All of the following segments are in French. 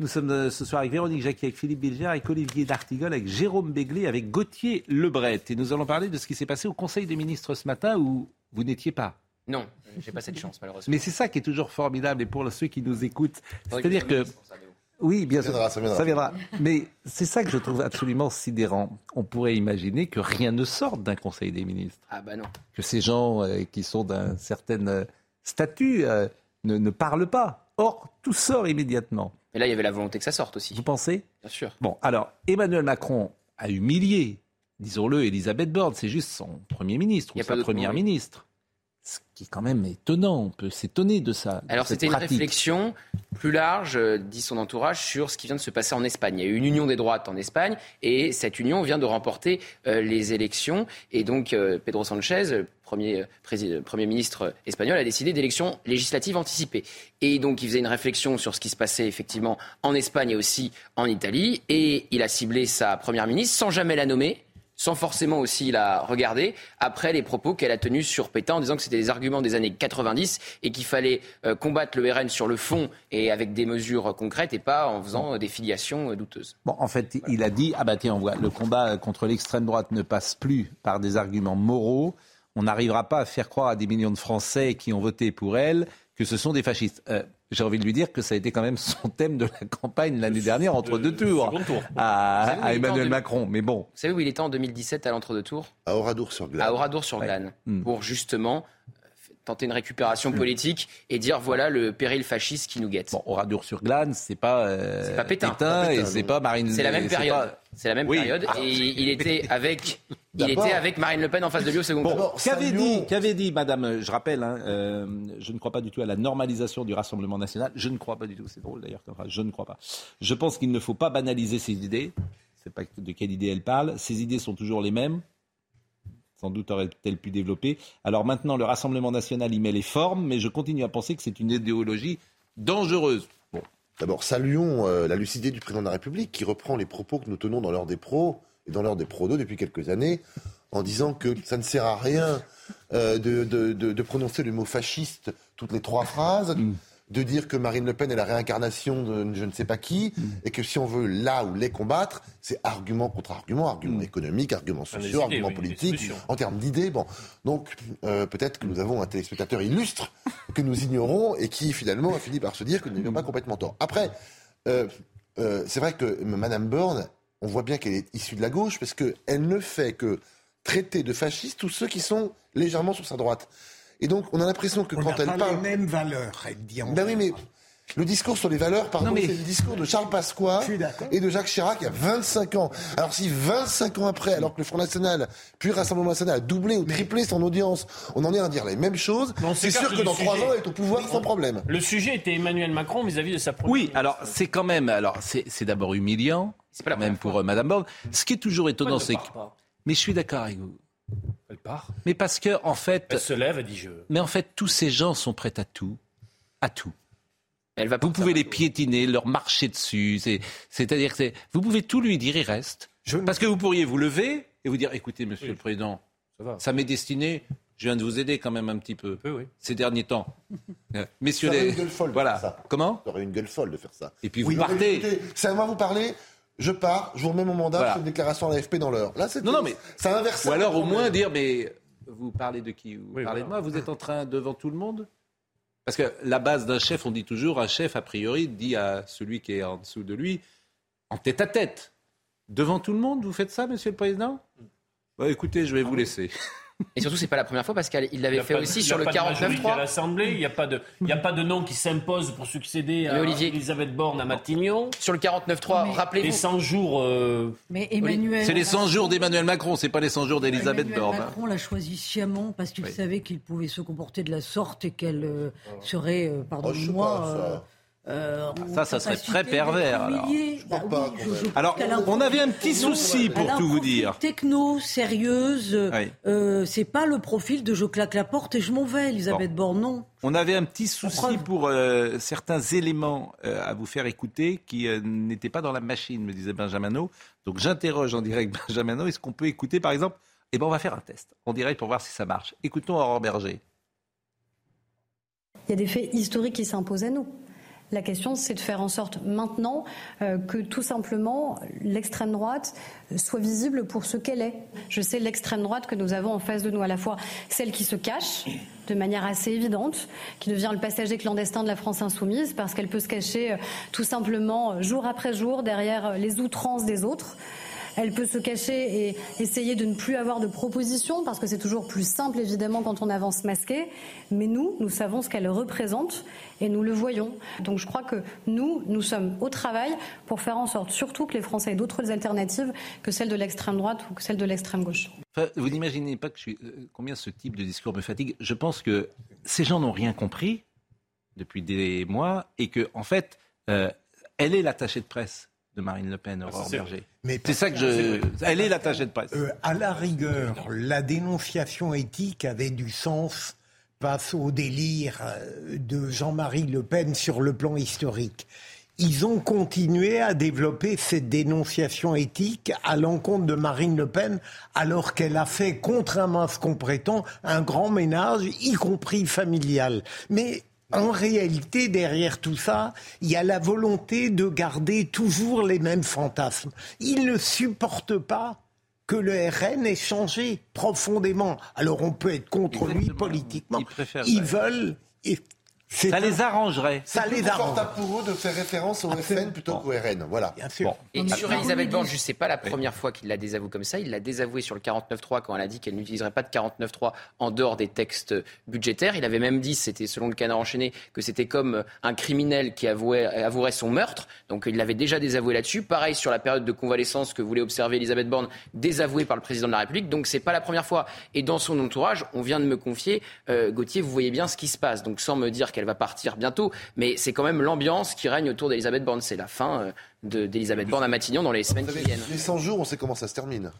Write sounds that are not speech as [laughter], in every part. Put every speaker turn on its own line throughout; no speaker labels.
Nous sommes euh, ce soir avec Véronique Jacquet, avec Philippe Bilger, avec Olivier D'Artigol, avec Jérôme Béglé, avec Gauthier Lebret. Et nous allons parler de ce qui s'est passé au Conseil des ministres ce matin où vous n'étiez pas.
Non, j'ai pas cette chance malheureusement.
Mais c'est ça qui est toujours formidable et pour ceux qui nous écoutent, c'est-à-dire que oui, bien sûr,
viendra, ça viendra.
Mais c'est ça que je trouve absolument sidérant. On pourrait imaginer que rien ne sorte d'un Conseil des ministres,
Ah bah non.
que ces gens euh, qui sont d'un certain euh, statut euh, ne, ne parlent pas. Or, tout sort immédiatement.
Mais là, il y avait la volonté que ça sorte aussi.
Vous pensez?
Bien sûr.
Bon, alors, Emmanuel Macron a humilié, disons-le, Elisabeth Borne. C'est juste son Premier ministre ou sa Première ministre. Ce qui est quand même étonnant. On peut s'étonner de ça.
Alors c'était une
pratique.
réflexion plus large, euh, dit son entourage, sur ce qui vient de se passer en Espagne. Il y a eu une union des droites en Espagne et cette union vient de remporter euh, les élections. Et donc euh, Pedro Sanchez, premier, premier ministre espagnol, a décidé d'élections législatives anticipées. Et donc il faisait une réflexion sur ce qui se passait effectivement en Espagne et aussi en Italie. Et il a ciblé sa première ministre sans jamais la nommer sans forcément aussi la regarder, après les propos qu'elle a tenus sur Pétain en disant que c'était des arguments des années 90 et qu'il fallait euh, combattre le RN sur le fond et avec des mesures concrètes et pas en faisant euh, des filiations euh, douteuses.
Bon, en fait, il a dit ah bah tiens, on le combat contre l'extrême droite ne passe plus par des arguments moraux. On n'arrivera pas à faire croire à des millions de Français qui ont voté pour elle que ce sont des fascistes. Euh, J'ai envie de lui dire que ça a été quand même son [laughs] thème de la campagne l'année dernière entre deux tours
tour.
à,
en
Emmanuel Macron. Mais bon,
Vous savez où il était en 2017 à l'entre-deux-tours
À Oradour-sur-Glane.
À Oradour-sur-Glane,
Hmm.
pour justement tenter une récupération politique et dire voilà le péril fasciste qui nous guette.
bon, Oradour-sur-Glane, c'est pas, euh,
C'est pas Pétain.
Et
Pétain,
c'est
non.
pas Marine.
C'est la même
c'est
période.
pas-
C'est la même
Oui.
période
Ah.
et il était [laughs] avec il était avec Marine Le Pen en face de lui au second tour.
D'abord,
Qu'avait dit, qu'avait dit Madame, euh, je rappelle, hein, euh, je ne crois pas du tout à la normalisation du Rassemblement national. Je ne crois pas du tout, c'est drôle d'ailleurs, comme phrase, je ne crois pas. Je pense qu'il ne faut pas banaliser ces idées. C'est pas de quelle idée elle parle. Ces idées sont toujours les mêmes. Sans doute aurait-elle pu développer. Alors maintenant, le Rassemblement national y met les formes, mais je continue à penser que c'est une idéologie dangereuse. Bon,
D'abord, saluons euh, la lucidité du président de la République qui reprend les propos que nous tenons dans l'heure des pros et dans l'heure des prodos depuis quelques années en disant que ça ne sert à rien euh, de, de- de- de prononcer le mot fasciste toutes les trois phrases, de dire que Marine Le Pen est la réincarnation de je ne sais pas qui et que si on veut là ou les combattre, c'est argument contre argument, argument économique, argument sociaux, argument
oui,
politique, en termes d'idées. Bon, donc euh, peut-être que nous avons un téléspectateur illustre que nous ignorons et qui finalement a fini par se dire que nous n'avions pas complètement tort. Après, euh, euh, c'est vrai que Madame Borne, on voit bien qu'elle est issue de la gauche parce qu'elle ne fait que traiter de fascistes tous ceux qui sont légèrement sur sa droite. Et donc, on a l'impression que
On
quand
n'a
elle
pas
parle.
les mêmes valeurs, elle dit en
Ben oui, mais le discours sur les valeurs, pardon,
mais-
c'est le discours de Charles Pasqua et de Jacques Chirac il y a 25 ans. Alors si 25 ans après, alors que le Front National, puis le Rassemblement National a doublé ou triplé son audience, on en est à dire les mêmes choses, c'est sûr que dans trois
sujet.
ans, elle est au pouvoir sans problème.
Le sujet était Emmanuel Macron vis-à-vis de sa première
Oui, alors c'est quand même, alors c'est d'abord humiliant,
C'est pas la
même pour euh, Madame Borne. Ce qui est toujours étonnant, c'est que, mais je suis d'accord avec vous,
Elle part.
mais parce que en fait,
Elle se lève et dit je.
Mais en fait, tous ces gens sont prêts à tout. À tout.
Elle va
Vous pouvez les piétiner, leur marcher dessus. c'est- C'est-à-dire que vous pouvez tout lui dire, il reste. Parce que vous pourriez vous lever et vous dire écoutez, monsieur le Président,
Ça va.
ça m'est destiné. Je viens de vous aider quand même un petit peu
oui.
ces derniers temps. [laughs] Euh, Messieurs
Ça aurait
les.
une gueule folle de
Voilà.
faire ça.
Comment
Ça aurait une gueule folle de faire ça.
Et puis
Oui,
vous partez.
à moi vous parler. Je pars, je vous remets mon mandat,
Voilà.
je fais une déclaration à l'AFP dans l'heure. Là, c'est
Non, non, mais-
ça inverse.
Ou alors au moins dire mais vous parlez de qui? Vous
Oui,
parlez
voilà.
de moi Vous êtes en train devant tout le monde? Parce que la base d'un chef, on dit toujours, un chef, a priori, dit à celui qui est en dessous de lui, en tête à tête, devant tout le monde, vous faites ça, monsieur le président? Bah, Écoutez, je vais vous laisser. [laughs]
Et surtout, c'est pas la première fois parce qu'il
Il
l'avait fait
pas
aussi sur le
pas de majorité à
49.3.
l'Assemblée, il n'y a, pas de- il y a pas de nom qui s'impose pour succéder à
Olivier-
Elisabeth Borne à Matignon.
Sur le 49.3,
Mais-
Les
rappelez-vous.
100 jours. euh,
Mais Emmanuel.
C'est les 100 jours d'Emmanuel Macron, c'est pas les 100 jours d'Elisabeth
Emmanuel
Borne. hein.
Macron l'a choisi sciemment parce qu'il
Oui.
savait qu'il pouvait se comporter de la sorte et qu'elle euh, serait, euh,
Oh,
pardonnez-moi,
pas, ça.
Euh, en
ça, ça serait très pervers, alors.
Je
Bah
pas,
oui, je- je-
Alors, on avait un petit souci pour tout vous dire.
Techno, sérieuse.
Oui.
euh, c'est pas le profil de je claque la porte et je m'en vais, Elisabeth Borne, non.
On avait un petit souci pour euh, certains éléments euh, à vous faire écouter qui euh, n'étaient pas dans la machine, me disait Benjamino. Donc j'interroge en direct [laughs] Benjamino. Est-ce qu'on peut écouter, par exemple? Eh ben, on va faire un test en direct pour voir si ça marche. Écoutons Aurore Berger.
Il y a des faits historiques qui s'imposent à nous. La question, c'est de faire en sorte maintenant euh, que tout simplement l'extrême droite soit visible pour ce qu'elle est. Je sais l'extrême droite que nous avons en face de nous, à la fois celle qui se cache de manière assez évidente, qui devient le passager clandestin de la France insoumise, parce qu'elle peut se cacher euh, tout simplement jour après jour derrière euh, les outrances des autres. Elle peut se cacher et essayer de ne plus avoir de propositions parce que c'est toujours plus simple évidemment quand on avance masqué. Mais nous, nous savons ce qu'elle représente et nous le voyons. Donc je crois que nous, nous sommes au travail pour faire en sorte surtout que les Français aient d'autres alternatives que celles de l'extrême droite ou que celles de l'extrême gauche.
Vous n'imaginez pas euh, combien ce type de discours me fatigue. Je pense que ces gens n'ont rien compris depuis des mois et que, en fait, euh, elle est l'attachée de presse de Marine Le Pen, Aurore
c'est
Berger. C'est ça que je. Elle est l'attachée de presse.
Euh, à la rigueur, la dénonciation éthique avait du sens face au délire euh, de Jean-Marie Le Pen sur le plan historique. Ils ont continué à développer cette dénonciation éthique à l'encontre de Marine Le Pen, alors qu'elle a fait, contrairement à ce qu'on prétend, un grand ménage, y compris familial. Mais en réalité, derrière tout ça, il y a la volonté de garder toujours les mêmes fantasmes. Ils ne supportent pas que le RN ait changé profondément. Alors on peut être contre lui politiquement.
Ils préfèrent-
Ils veulent.
Ça
un-
les arrangerait.
ça les arrange.
confortable pour eux de faire référence au FN plutôt qu'au RN. Voilà.
Bien sûr.
Bon.
Et sur Elisabeth Borne, je ne sais pas la première fois qu'il la désavoue comme ça. Il l'a désavoué sur le 49.3 quand elle a dit qu'elle n'utiliserait pas de 49.3 en dehors des textes budgétaires. Il avait même dit, c'était selon le canard enchaîné, que c'était comme un criminel qui avouait, avouerait son meurtre. Donc il l'avait déjà désavoué là-dessus. Pareil sur la période de convalescence que voulait observer Elisabeth Borne, désavouée par le président de la République. Donc c'est pas la première fois. Et dans son entourage, on vient de me confier, euh, Gauthier, vous voyez bien ce qui se passe. Donc sans me dire qu'elle va partir bientôt, mais c'est quand même l'ambiance qui règne autour d'Elisabeth Borne. C'est la fin euh, de- d'Elisabeth Borne à Matignon dans les semaines qui viennent.
les 100 jours, on sait comment ça se termine.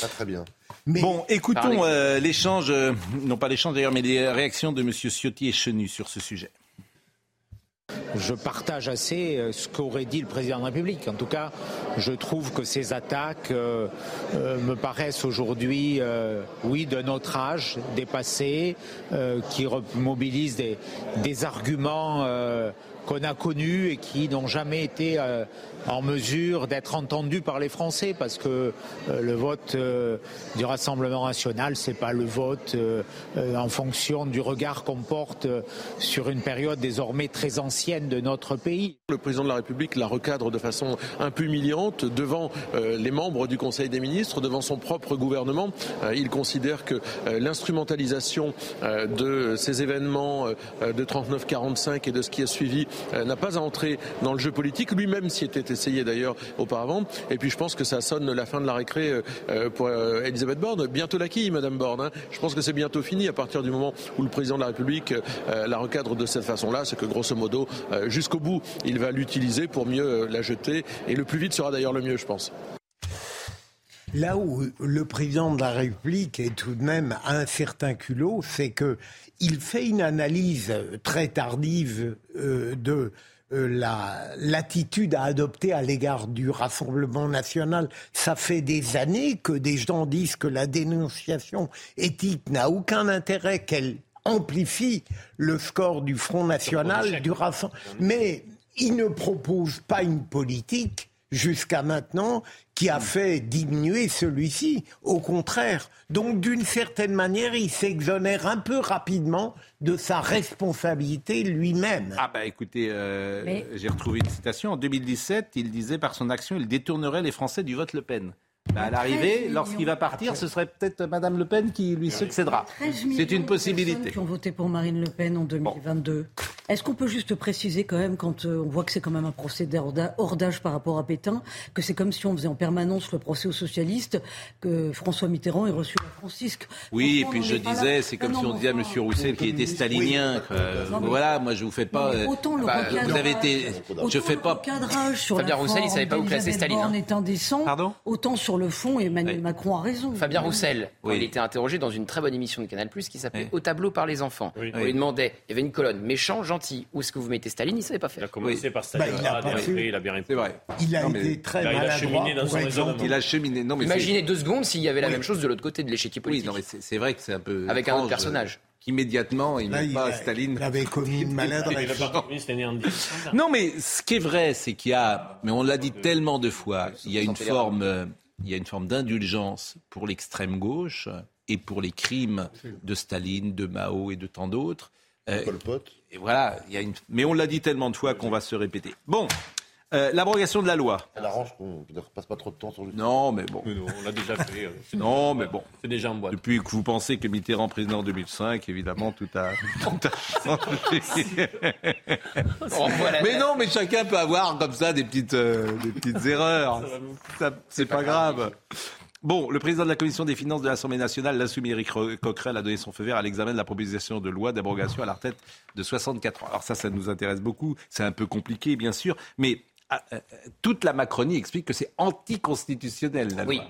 Pas très bien.
Mais
Bon, écoutons euh, l'échange, euh, non pas l'échange d'ailleurs, mais les réactions de M. Ciotti et Chenu sur ce sujet.
Je partage assez euh, ce qu'aurait dit le président de la République. En tout cas, je trouve que ces attaques euh, euh, me paraissent aujourd'hui, euh, oui, de notre âge, dépassées, qui mobilisent des, arguments qu'on a connus et qui n'ont jamais été en mesure d'être entendus par les Français, parce que euh, le vote euh, du Rassemblement national, c'est pas le vote euh, en fonction du regard qu'on porte sur une période désormais très ancienne de notre pays.
Le président de la République la recadre de façon un peu humiliante devant les membres du Conseil des ministres, devant son propre gouvernement. Il considère que l'instrumentalisation de ces événements de 39-45 et de ce qui a suivi n'a pas à entrer dans le jeu politique. Lui-même s'y était essayé d'ailleurs auparavant. Et puis je pense que ça sonne la fin de la récré euh, euh, pour euh, Elisabeth Borne. Bientôt la quille, Madame Borne. hein. Je pense que c'est bientôt fini à partir du moment où le président de la République la recadre de cette façon-là. C'est que grosso modo, jusqu'au bout, il va l'utiliser pour mieux la jeter. Et le plus vite sera d'ailleurs le mieux, je pense.
Là où le président de la République est tout de même un certain culot, c'est que il fait une analyse très tardive de la l'attitude à adopter à l'égard du Rassemblement national. Ça fait des années que des gens disent que la dénonciation éthique n'a aucun intérêt, qu'elle amplifie le score du Front National, du Rassemblement. Mais il ne propose pas une politique jusqu'à maintenant qui a fait diminuer celui-ci. Au contraire. Donc, d'une certaine manière, il s'exonère un peu rapidement de sa responsabilité lui-même.
Ah bah écoutez, euh,
Mais-
j'ai retrouvé une citation. En 2017, il disait par son action, il détournerait les Français du vote Le Pen. Bah, à l'arrivée, lorsqu'il va partir, ce serait peut-être Madame Le Pen qui lui succédera.
13
C'est une possibilité.
qui ont voté pour Marine Le Pen en 2022. Est-ce qu'on peut juste préciser quand même, quand euh, on voit que c'est quand même un procès hordage par rapport à Pétain, que c'est comme si on faisait en permanence le procès aux socialistes, que François Mitterrand ait reçu la Francisque?
Oui, et puis je disais, c'est comme
non,
si on disait à M. Roussel qui était stalinien. que, euh,
Non, mais-
voilà, moi je vous fais pas.
Mais
euh,
autant le
bah, vous avez été.
autant
Je fais
le
pas.
recadrage sur
Fabien
la
Roussel, il savait pas où classer Staline, hein.
est indécent.
Pardon?
Autant sur le fond, Emmanuel
Oui.
Macron a raison.
Fabien Roussel,
Oui.
il était interrogé dans une très bonne émission de Canal+, qui s'appelait
Oui.
Au tableau par les enfants.
Oui.
On lui demandait, il y avait une colonne, méchant, gentil, où est-ce que vous mettez Staline? Il savait pas
Il a
faire.
commencé par
Bah, il a pas
et
fait.
il a bien
C'est vrai.
Il a
Non, mais-
été très
Il a- il a
maladroit,
cheminé dans
pour
son
exemple.
raisonnement.
Il a cheminé. Non, mais
Imaginez deux secondes s'il y avait la même chose de l'autre côté de l'échiquier
Oui,
politique.
non, mais c'est c'est vrai que c'est un peu.
Avec un autre personnage.
euh, Qu'immédiatement, il
il,
pas
a-
Staline.
il avait commis une maladresse.
Parti communiste est né en 1920.
Non, mais ce qui est vrai, c'est qu'il y a, mais on l'a dit tellement de fois, il y a une forme, euh, il y a une forme d'indulgence pour l'extrême gauche et pour les crimes de Staline, de Mao et de tant d'autres. Euh,
Pol Pot.
et voilà, il y a une, mais on l'a dit tellement de fois qu'on va se répéter. Bon, euh, l'abrogation de la loi.
Elle arrange qu'on ne repasse pas trop de temps sur le
Non, mais bon.
Mais [laughs] non, on l'a déjà fait. euh,
Non, mais bon.
C'est déjà en boîte.
Depuis que vous pensez que Mitterrand président en 2005, évidemment, tout a, [laughs] tout a changé. [laughs] Mais non, mais chacun peut avoir comme ça des petites, euh, des petites erreurs. Ça, C'est pas, grave. Bon, le président de la commission des finances de l'Assemblée nationale, l'insoumis Éric Ro- Coquerel, a donné son feu vert à l'examen de la proposition de loi d'abrogation à la retraite de 64 ans. Alors ça, ça nous intéresse beaucoup. C'est un peu compliqué, bien sûr, mais toute la Macronie explique que c'est anticonstitutionnel, la loi.
Oui.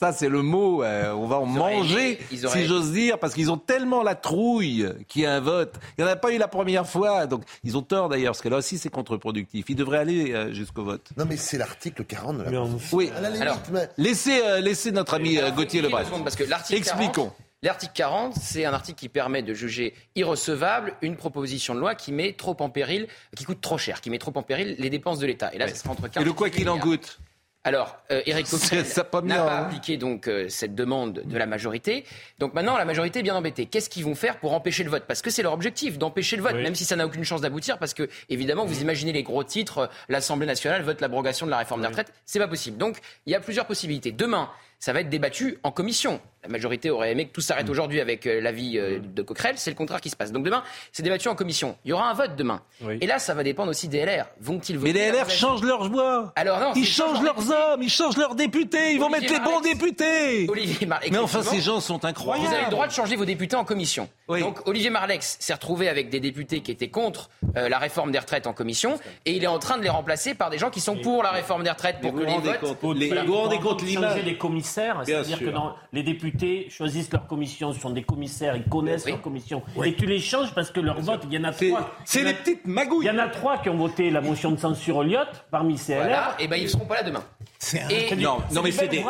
Ça, c'est le mot. euh, on va en
Ils
manger,
aimé- ils auraient-
si j'ose dire, parce qu'ils ont tellement la trouille qu'il y a un vote. Il n'y en a pas eu la première fois. Donc, ils ont tort d'ailleurs, parce que là aussi, c'est contre-productif. Ils devraient aller euh, jusqu'au vote.
Non, mais c'est l'article 40 de la.
Oui.
À la limite,
Alors,
mais-
Laissez, euh, laissez notre ami euh, Gauthier Lebret.
secondes, Parce que l'article
Expliquons.
40, L'article 40, c'est un article qui permet de juger irrecevable une proposition de loi qui met trop en péril, qui coûte trop cher, qui met trop en péril les dépenses de l'État. Et là, ça sera entre 15
Et le quoi qu'il en goûte
Alors, euh, Éric Coquerel
pas
n'a pas
hein.
appliqué donc euh, cette demande de la majorité. Donc maintenant, la majorité est bien embêtée. Qu'est-ce qu'ils vont faire pour empêcher le vote? Parce que c'est leur objectif, d'empêcher le vote,
Oui.
même si ça n'a aucune chance d'aboutir. Parce que, évidemment, vous imaginez les gros titres, euh, l'Assemblée nationale vote l'abrogation de la réforme des retraites. C'est pas possible. Donc, il y a plusieurs possibilités. Demain, ça va être débattu en commission. La majorité aurait aimé que tout s'arrête aujourd'hui avec euh, l'avis euh, de Coquerel. C'est le contraire qui se passe. Donc demain, c'est débattu en commission. Il y aura un vote demain.
Oui.
Et là, ça va dépendre aussi des LR. Vont-ils voter
Mais les LR changent leurs voix.
Alors non,
Ils changent leurs hommes, ils changent leurs députés, ils vont
Olivier
mettre les bons députés.
Olivier
Mais enfin, ces gens sont incroyables.
Vous avez le droit de changer vos députés en commission.
Oui.
Donc Olivier Marlex s'est retrouvé avec des députés qui étaient contre euh, la réforme des retraites en commission et il est en train de les remplacer par des gens qui sont pour la réforme des retraites pour que les votes.
vous vous rendez compte l'image
les commissaires, c'est-à-dire que dans- les députés choisissent leur commission, ce sont des commissaires, ils connaissent
Oui.
leur commission. Et tu les changes parce que leur vote, il y en a trois.
c'est
Il
les petites
Il
magouilles.
y en a trois qui ont voté la motion de censure au Lyot parmi ces LR.
Voilà, et ben ils seront pas là demain.
C'est un-
Et
Non, non mais c'est des.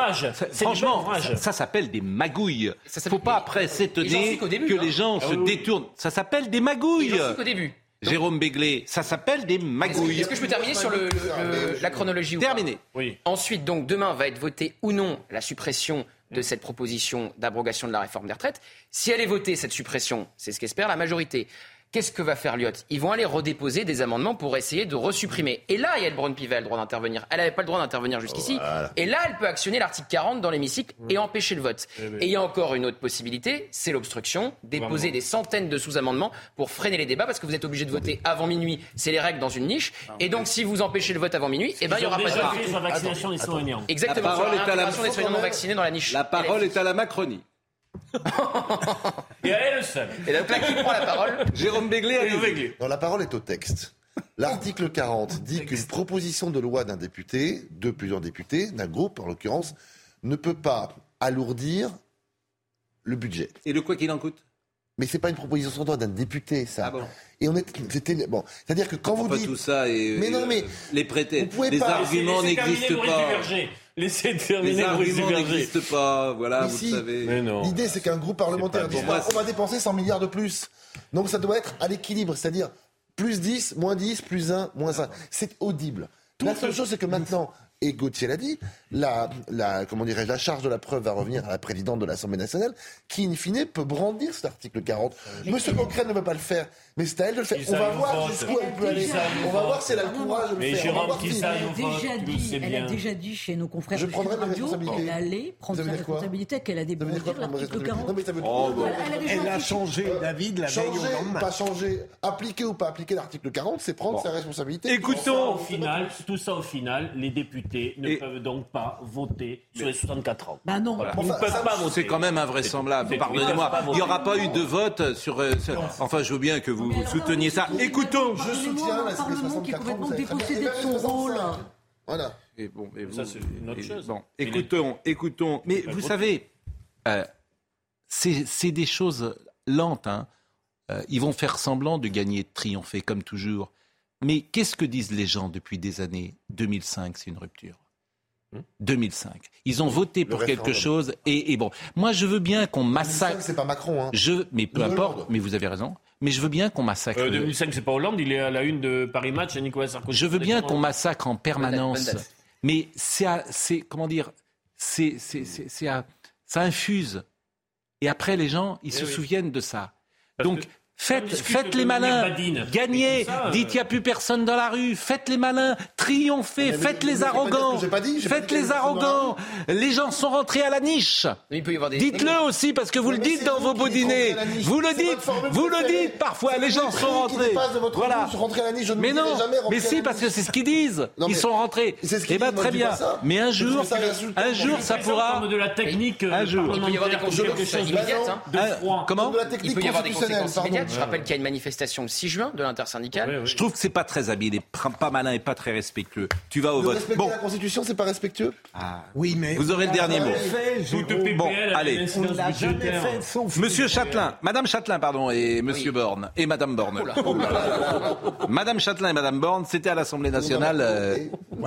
franchement, ça, ça s'appelle des magouilles.
Ça
Faut pas après s'étonner que
hein.
les gens
Ah
se
oui,
détournent. Ça s'appelle des magouilles.
qu'au début.
Jérôme Béglé, ça s'appelle des
Est-ce que-
magouilles.
Est-ce que je peux terminer sur le- le- la chronologie ou pas
Terminé.
Oui.
Ensuite, donc, demain va être votée ou non la suppression de cette proposition d'abrogation de la réforme des retraites. Si elle est votée, cette suppression, c'est ce qu'espère la majorité. Qu'est-ce que va faire Lyot? Ils vont aller redéposer des amendements pour essayer de resupprimer. Et là, Yael Braun-Pivet a le droit d'intervenir. Elle n'avait pas le droit d'intervenir jusqu'ici. Et là, elle peut actionner l'article 40 dans l'hémicycle et empêcher le vote. Et il y a encore une autre possibilité, c'est l'obstruction. Déposer des centaines de sous-amendements pour freiner les débats parce que vous êtes obligé de voter avant minuit. C'est les règles dans une niche. Et donc, si vous empêchez le vote avant minuit, eh ben, il y
Ils ont
aura pas de
soignants.
Exactement.
La
sur
parole est à la-
réintégration des soignants non vaccinés dans la niche.
La parole est à la Macronie. [laughs]
Et elle seule.
Et donc là, qui prend la parole
Jérôme Béglé, allez-y.
Non, la parole est au texte. L'article 40 dit qu'une proposition de loi d'un député, de plusieurs députés, d'un groupe en l'occurrence, ne peut pas alourdir le budget.
Et le quoi qu'il en coûte?
Mais c'est pas une proposition de loi d'un député, ça.
Ah bon
Et on est, c'était bon. C'est-à-dire que quand vous
Pas
dites,
tout ça et
Mais non, mais
les
pouvez
les
pas-
arguments n'existent pas.
Laissez terminer Duverger.
n'existent pas. Voilà,
Mais
vous
si.
le savez.
Mais non.
l'idée c'est qu'un groupe parlementaire
bien. Pour moi,
on va dépenser 100 milliards de plus. Donc ça doit être à l'équilibre, c'est-à-dire plus 10, moins 10, plus 1, moins 1. C'est audible. La seule chose c'est que maintenant, et Gauthier l'a dit, la, la, comment dirais la charge de la preuve va revenir à la présidente de l'Assemblée nationale, qui, in fine, peut brandir cet article 40. Monsieur Coquerel ne veut pas le faire, mais c'est à elle de le faire. On va voir jusqu'où elle peut aller. On va voir si elle a le courage de le faire.
Elle a déjà dit, elle a déjà dit chez nos confrères
Je
de
prendrai
Radio
responsabilités.
qu'elle allait prendre sa responsabilité, qu'elle a
mes
l'article
responsabilités
40.
Non, mais ça veut dire
Oh,
quoi
bah.
Elle a
Elle changé d'avis de la veille au lendemain.
pas changer, appliquer ou pas appliquer l'article 40, c'est prendre sa responsabilité.
Écoutons.
au final, tout ça au final, les députés ne peuvent donc pas voter sur les 64 ans.
Bah non.
Voilà. Ils ne
ça,
pas voter.
C'est quand même invraisemblable. Pardonnez-moi. Il n'y aura pas eu de vote sur. euh, sur- Enfin, je veux bien que vous
Mais
souteniez ça. Écoutons.
Je soutiens la
un Parlement qui est
64 ans,
complètement dépossédé de son
65.
rôle.
Voilà.
Et bon, et
Ça,
vous-
c'est une autre
et-
chose.
Bon,
Mais
écoutons, écoutons. Mais vous savez, euh, c'est c'est des choses lentes. hein. Euh, ils vont faire semblant de gagner, de triompher, comme toujours. Mais qu'est-ce que disent les gens depuis des années 2005, c'est une rupture. 2005. Ils ont voté pour quelque chose et, et bon, moi je veux bien qu'on massacre.
2005, c'est pas Macron, hein.
Je, mais peu importe,
Hollande.
mais vous avez raison. Mais je veux bien qu'on massacre.
Euh, 2005, c'est pas Hollande, il est à la une de Paris Match, Nicolas Sarkozy.
Je veux bien qu'on massacre en permanence, mais c'est, à- c'est comment dire, c'est, c'est, c'est, c'est à- ça infuse. Et après, les gens, ils
Eh
se
oui.
souviennent de ça.
Parce
Donc,
que
faites, faites les malins, gagnez,
ça, euh,
dites qu'il n'y a plus personne dans la rue, faites les malins, triomphez,
Mais vous-
faites les arrogants,
dit,
faites les arrogants. Les gens sont rentrés à la niche. Dites-le aussi parce que vous
Mais
le dites dans vos beaux dîners. Vous le dites, vous le dites parfois. Les gens sont rentrés. Voilà. Mais non, mais si, parce que c'est ce qu'ils disent. Ils sont rentrés. Eh ben
moi,
très bien. Mais un jour, un jour, ça pourra.
de la technique
Un jour.
Il peut y avoir des
parlementaire,
conséquences
quelque chose
immédiates.
de
Ah,
froid.
Comment
de la
Il
technique
peut y avoir des
constitutionnelle,
conséquences
pardon.
Je rappelle qu'il y a une manifestation le 6 juin de l'intersyndicale.
Ouais, ouais.
Je trouve que c'est pas très habile, et pas malin et pas très respectueux. Tu vas au vote.
respecter
Bon,
la Constitution, c'est pas respectueux?
Ah.
Oui, mais
vous aurez le dernier mot.
fait,
Bon, allez. Monsieur Châtelain, Madame Châtelain, pardon, et Monsieur
Oui.
Borne, et Madame Borne.
Oh là.
Oh là là. Madame Châtelain et Madame Borne, c'était à l'Assemblée nationale. euh,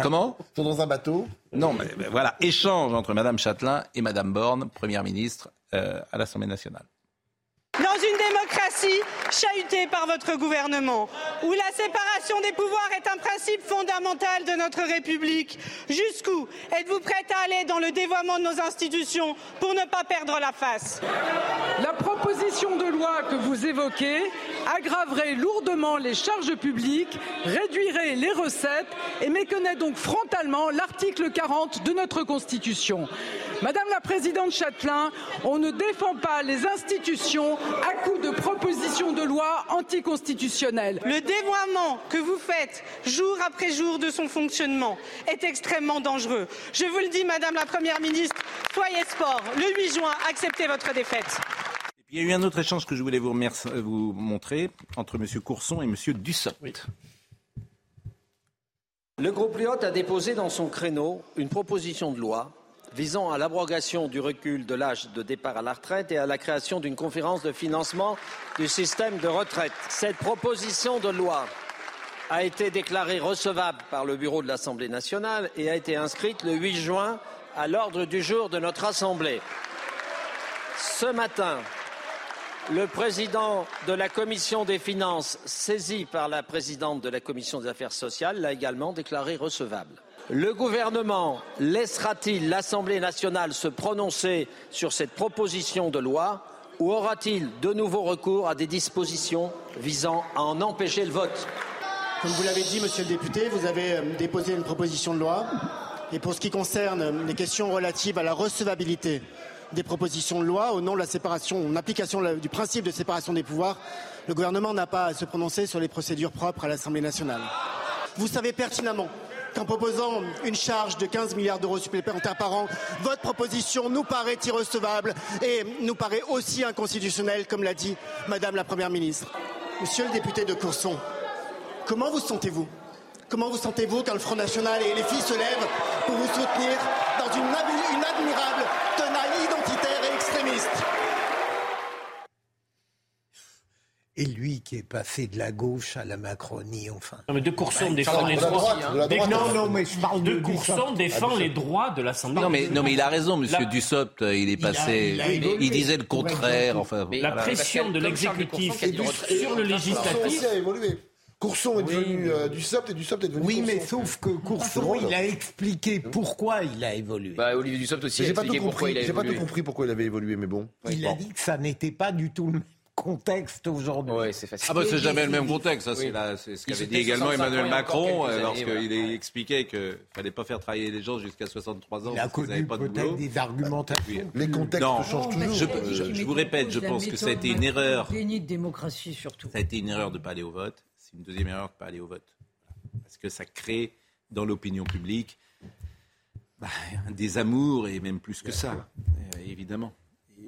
Comment?
Ils sont dans un bateau.
Non, mais, mais voilà, échange entre Madame Châtelain et Madame Borne, Première ministre, euh, à l'Assemblée nationale.
Dans une démocratie chahutée par votre gouvernement, où la séparation des pouvoirs est un principe fondamental de notre République, jusqu'où êtes-vous prête à aller dans le dévoiement de nos institutions pour ne pas perdre la face?
Proposition de loi que vous évoquez aggraverait lourdement les charges publiques, réduirait les recettes et méconnaît donc frontalement l'article 40 de notre Constitution. Madame la Présidente Châtelain, on ne défend pas les institutions à coup de propositions de loi anticonstitutionnelles.
Le dévoiement que vous faites jour après jour de son fonctionnement est extrêmement dangereux. Je vous le dis, Madame la Première ministre, soyez sport. Le 8 juin, acceptez votre défaite.
Il y a eu un autre échange que je voulais vous, remercier- euh, vous montrer entre Monsieur Courson et Monsieur Dussopt.
Le groupe Lyot a déposé dans son créneau une proposition de loi visant à l'abrogation du recul de l'âge de départ à la retraite et à la création d'une conférence de financement du système de retraite. Cette proposition de loi a été déclarée recevable par le bureau de l'Assemblée nationale et a été inscrite le 8 juin à l'ordre du jour de notre Assemblée. Ce matin, le président de la commission des finances, saisi par la présidente de la commission des affaires sociales, l'a également déclaré recevable. Le gouvernement laissera-t-il l'Assemblée nationale se prononcer sur cette proposition de loi ou aura-t-il de nouveau recours à des dispositions visant à en empêcher le vote?
Comme vous l'avez dit, monsieur le député, vous avez euh, déposé une proposition de loi. Et pour ce qui concerne euh, les questions relatives à la recevabilité des propositions de loi, au nom de la séparation, en application du principe de séparation des pouvoirs, le gouvernement n'a pas à se prononcer sur les procédures propres à l'Assemblée nationale. Vous savez pertinemment qu'en proposant une charge de 15 milliards d'euros supplémentaires par an, votre proposition nous paraît irrecevable et nous paraît aussi inconstitutionnelle, comme l'a dit Madame la Première ministre. Monsieur le député de Courson, Comment vous sentez-vous? Comment vous sentez-vous quand le Front National et les filles se lèvent pour vous soutenir dans une admirable tenaille identitaire et
lui qui est passé de la gauche à la Macronie, enfin.
Non, mais de Courson
Bah,
défend les droits.
droite, de la droite.
Des-
Non, non, mais je parle de
de Courson
Dussopt.
défend
Ah,
les droits de l'Assemblée.
Non mais, non mais il a raison, Monsieur
La-
Dussopt, euh, il est
Il a-
passé,
il a
il,
évolué.
disait le contraire. Enfin,
la
voilà.
pression de l'exécutif sur le législatif.
Courson est devenu euh, du SOPT et du SOPT est devenu
Oui,
Courson.
mais sauf que Courson, il a expliqué pourquoi il a évolué.
Bah, Olivier Dussopt aussi
J'ai pas tout
expliqué pourquoi
compris.
il a
J'ai pas tout compris pourquoi il avait évolué, mais bon.
il a dit que ça n'était pas du tout le même contexte aujourd'hui.
Ouais, c'est facile.
Ah bah c'est jamais le même contexte, ça, c'est ce qu'avait dit également
65 ans,
Emmanuel Macron euh, lorsqu'il
voilà.
expliquait qu'il fallait pas faire travailler les gens jusqu'à 63 ans
Il a
parce qu'ils pas de
peut-être
boulot.
des argumentations.
Les contextes
Non.
changent toujours.
Je- je vous répète, je pense que ça a été une erreur.
Déni de démocratie surtout.
Ça a été une erreur de ne pas aller au vote. C'est une deuxième erreur de ne pas aller au vote. Parce que ça crée dans l'opinion publique bah, des amours et même plus que ça, Euh, évidemment.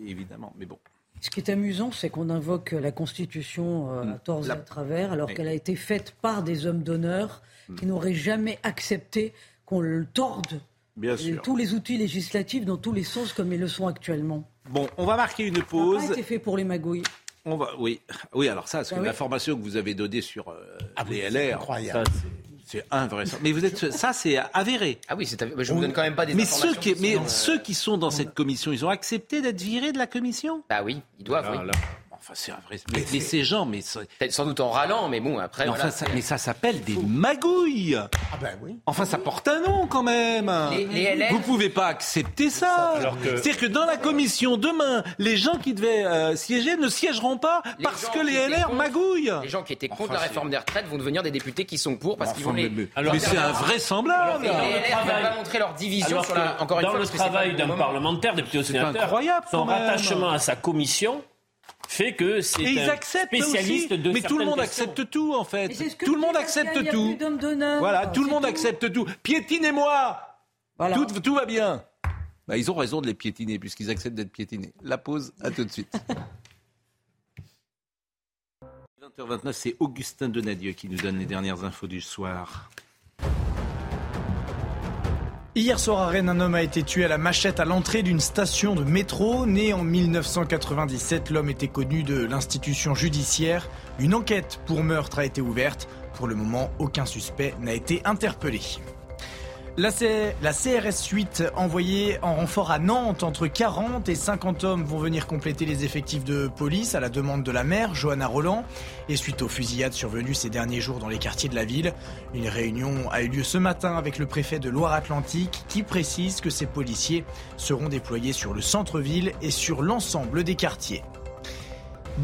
Évidemment, mais bon.
Ce qui est amusant, c'est qu'on invoque la Constitution euh, à tort et
La-
à travers, alors
Oui.
qu'elle a été faite par des hommes d'honneur qui n'auraient jamais accepté qu'on le torde
Bien sûr.
tous les outils législatifs dans tous les sens comme ils le sont actuellement.
Bon, on va marquer une
Ça n'a
pause.
pas été fait pour les magouilles.
On va, oui, oui. Alors ça, parce que
Ah oui.
l'information que vous avez donnée sur euh,
Ah
les
c'est
LR,
incroyable.
ça, c'est- c'est invraisemblable. Mais vous êtes, ça, c'est avéré.
Ah oui, c'est avé- je vous donne quand même pas des
Mais
informations.
ceux qui,
qui
mais
sont, euh,
ceux qui sont dans cette commission, ils ont accepté d'être virés de la commission?
Bah oui, ils doivent. oui.
Enfin, c'est un vrai. Mais, mais ces gens, mais,
Peut-être sans doute en râlant, mais bon, après.
mais
voilà,
enfin, ça,
c'est-
mais ça s'appelle des magouilles.
Ah ben oui.
Enfin, ça porte un nom quand même.
Les- les LR
Vous pouvez pas accepter ça.
Que-
C'est-à-dire que dans la commission demain, les gens qui devaient euh, siéger ne siégeront pas
Les
parce que les LR
contre-
magouillent.
Les gens qui étaient contre
Enfin,
la réforme des retraites vont devenir des députés qui sont pour parce qu'ils vont les.
mais, mais-
Alors,
mais c'est invraisemblable.
Les LR ne pas montrer leur division sur la. Encore une
dans
fois,
le travail d'un parlementaire, député ou sénateur,
incroyable,
son
quand même.
rattachement à sa commission fait que c'est un
acceptent
spécialiste
aussi.
de
Mais tout le monde
questions.
accepte tout en fait.
Mais c'est ce que
Tout le monde accepte tout. Voilà, tout le monde accepte tout. Piétinez-moi.
Voilà.
Tout, tout va bien. Bah, ils ont raison de les piétiner puisqu'ils acceptent d'être piétinés. La pause, à tout de suite. [laughs] 20h29, c'est Augustin Donadieu qui nous donne les dernières infos du soir.
Hier soir à Rennes, un homme a été tué à la machette à l'entrée d'une station de métro. Né en 1997, l'homme était connu de l'institution judiciaire. Une enquête pour meurtre a été ouverte. Pour le moment, aucun suspect n'a été interpellé. La, CRS 8 envoyée en renfort à Nantes, entre 40 et 50 hommes vont venir compléter les effectifs de police à la demande de la maire, Johanna Roland. Et suite aux fusillades survenues ces derniers jours dans les quartiers de la ville, une réunion a eu lieu ce matin avec le préfet de Loire-Atlantique qui précise que ces policiers seront déployés sur le centre-ville et sur l'ensemble des quartiers.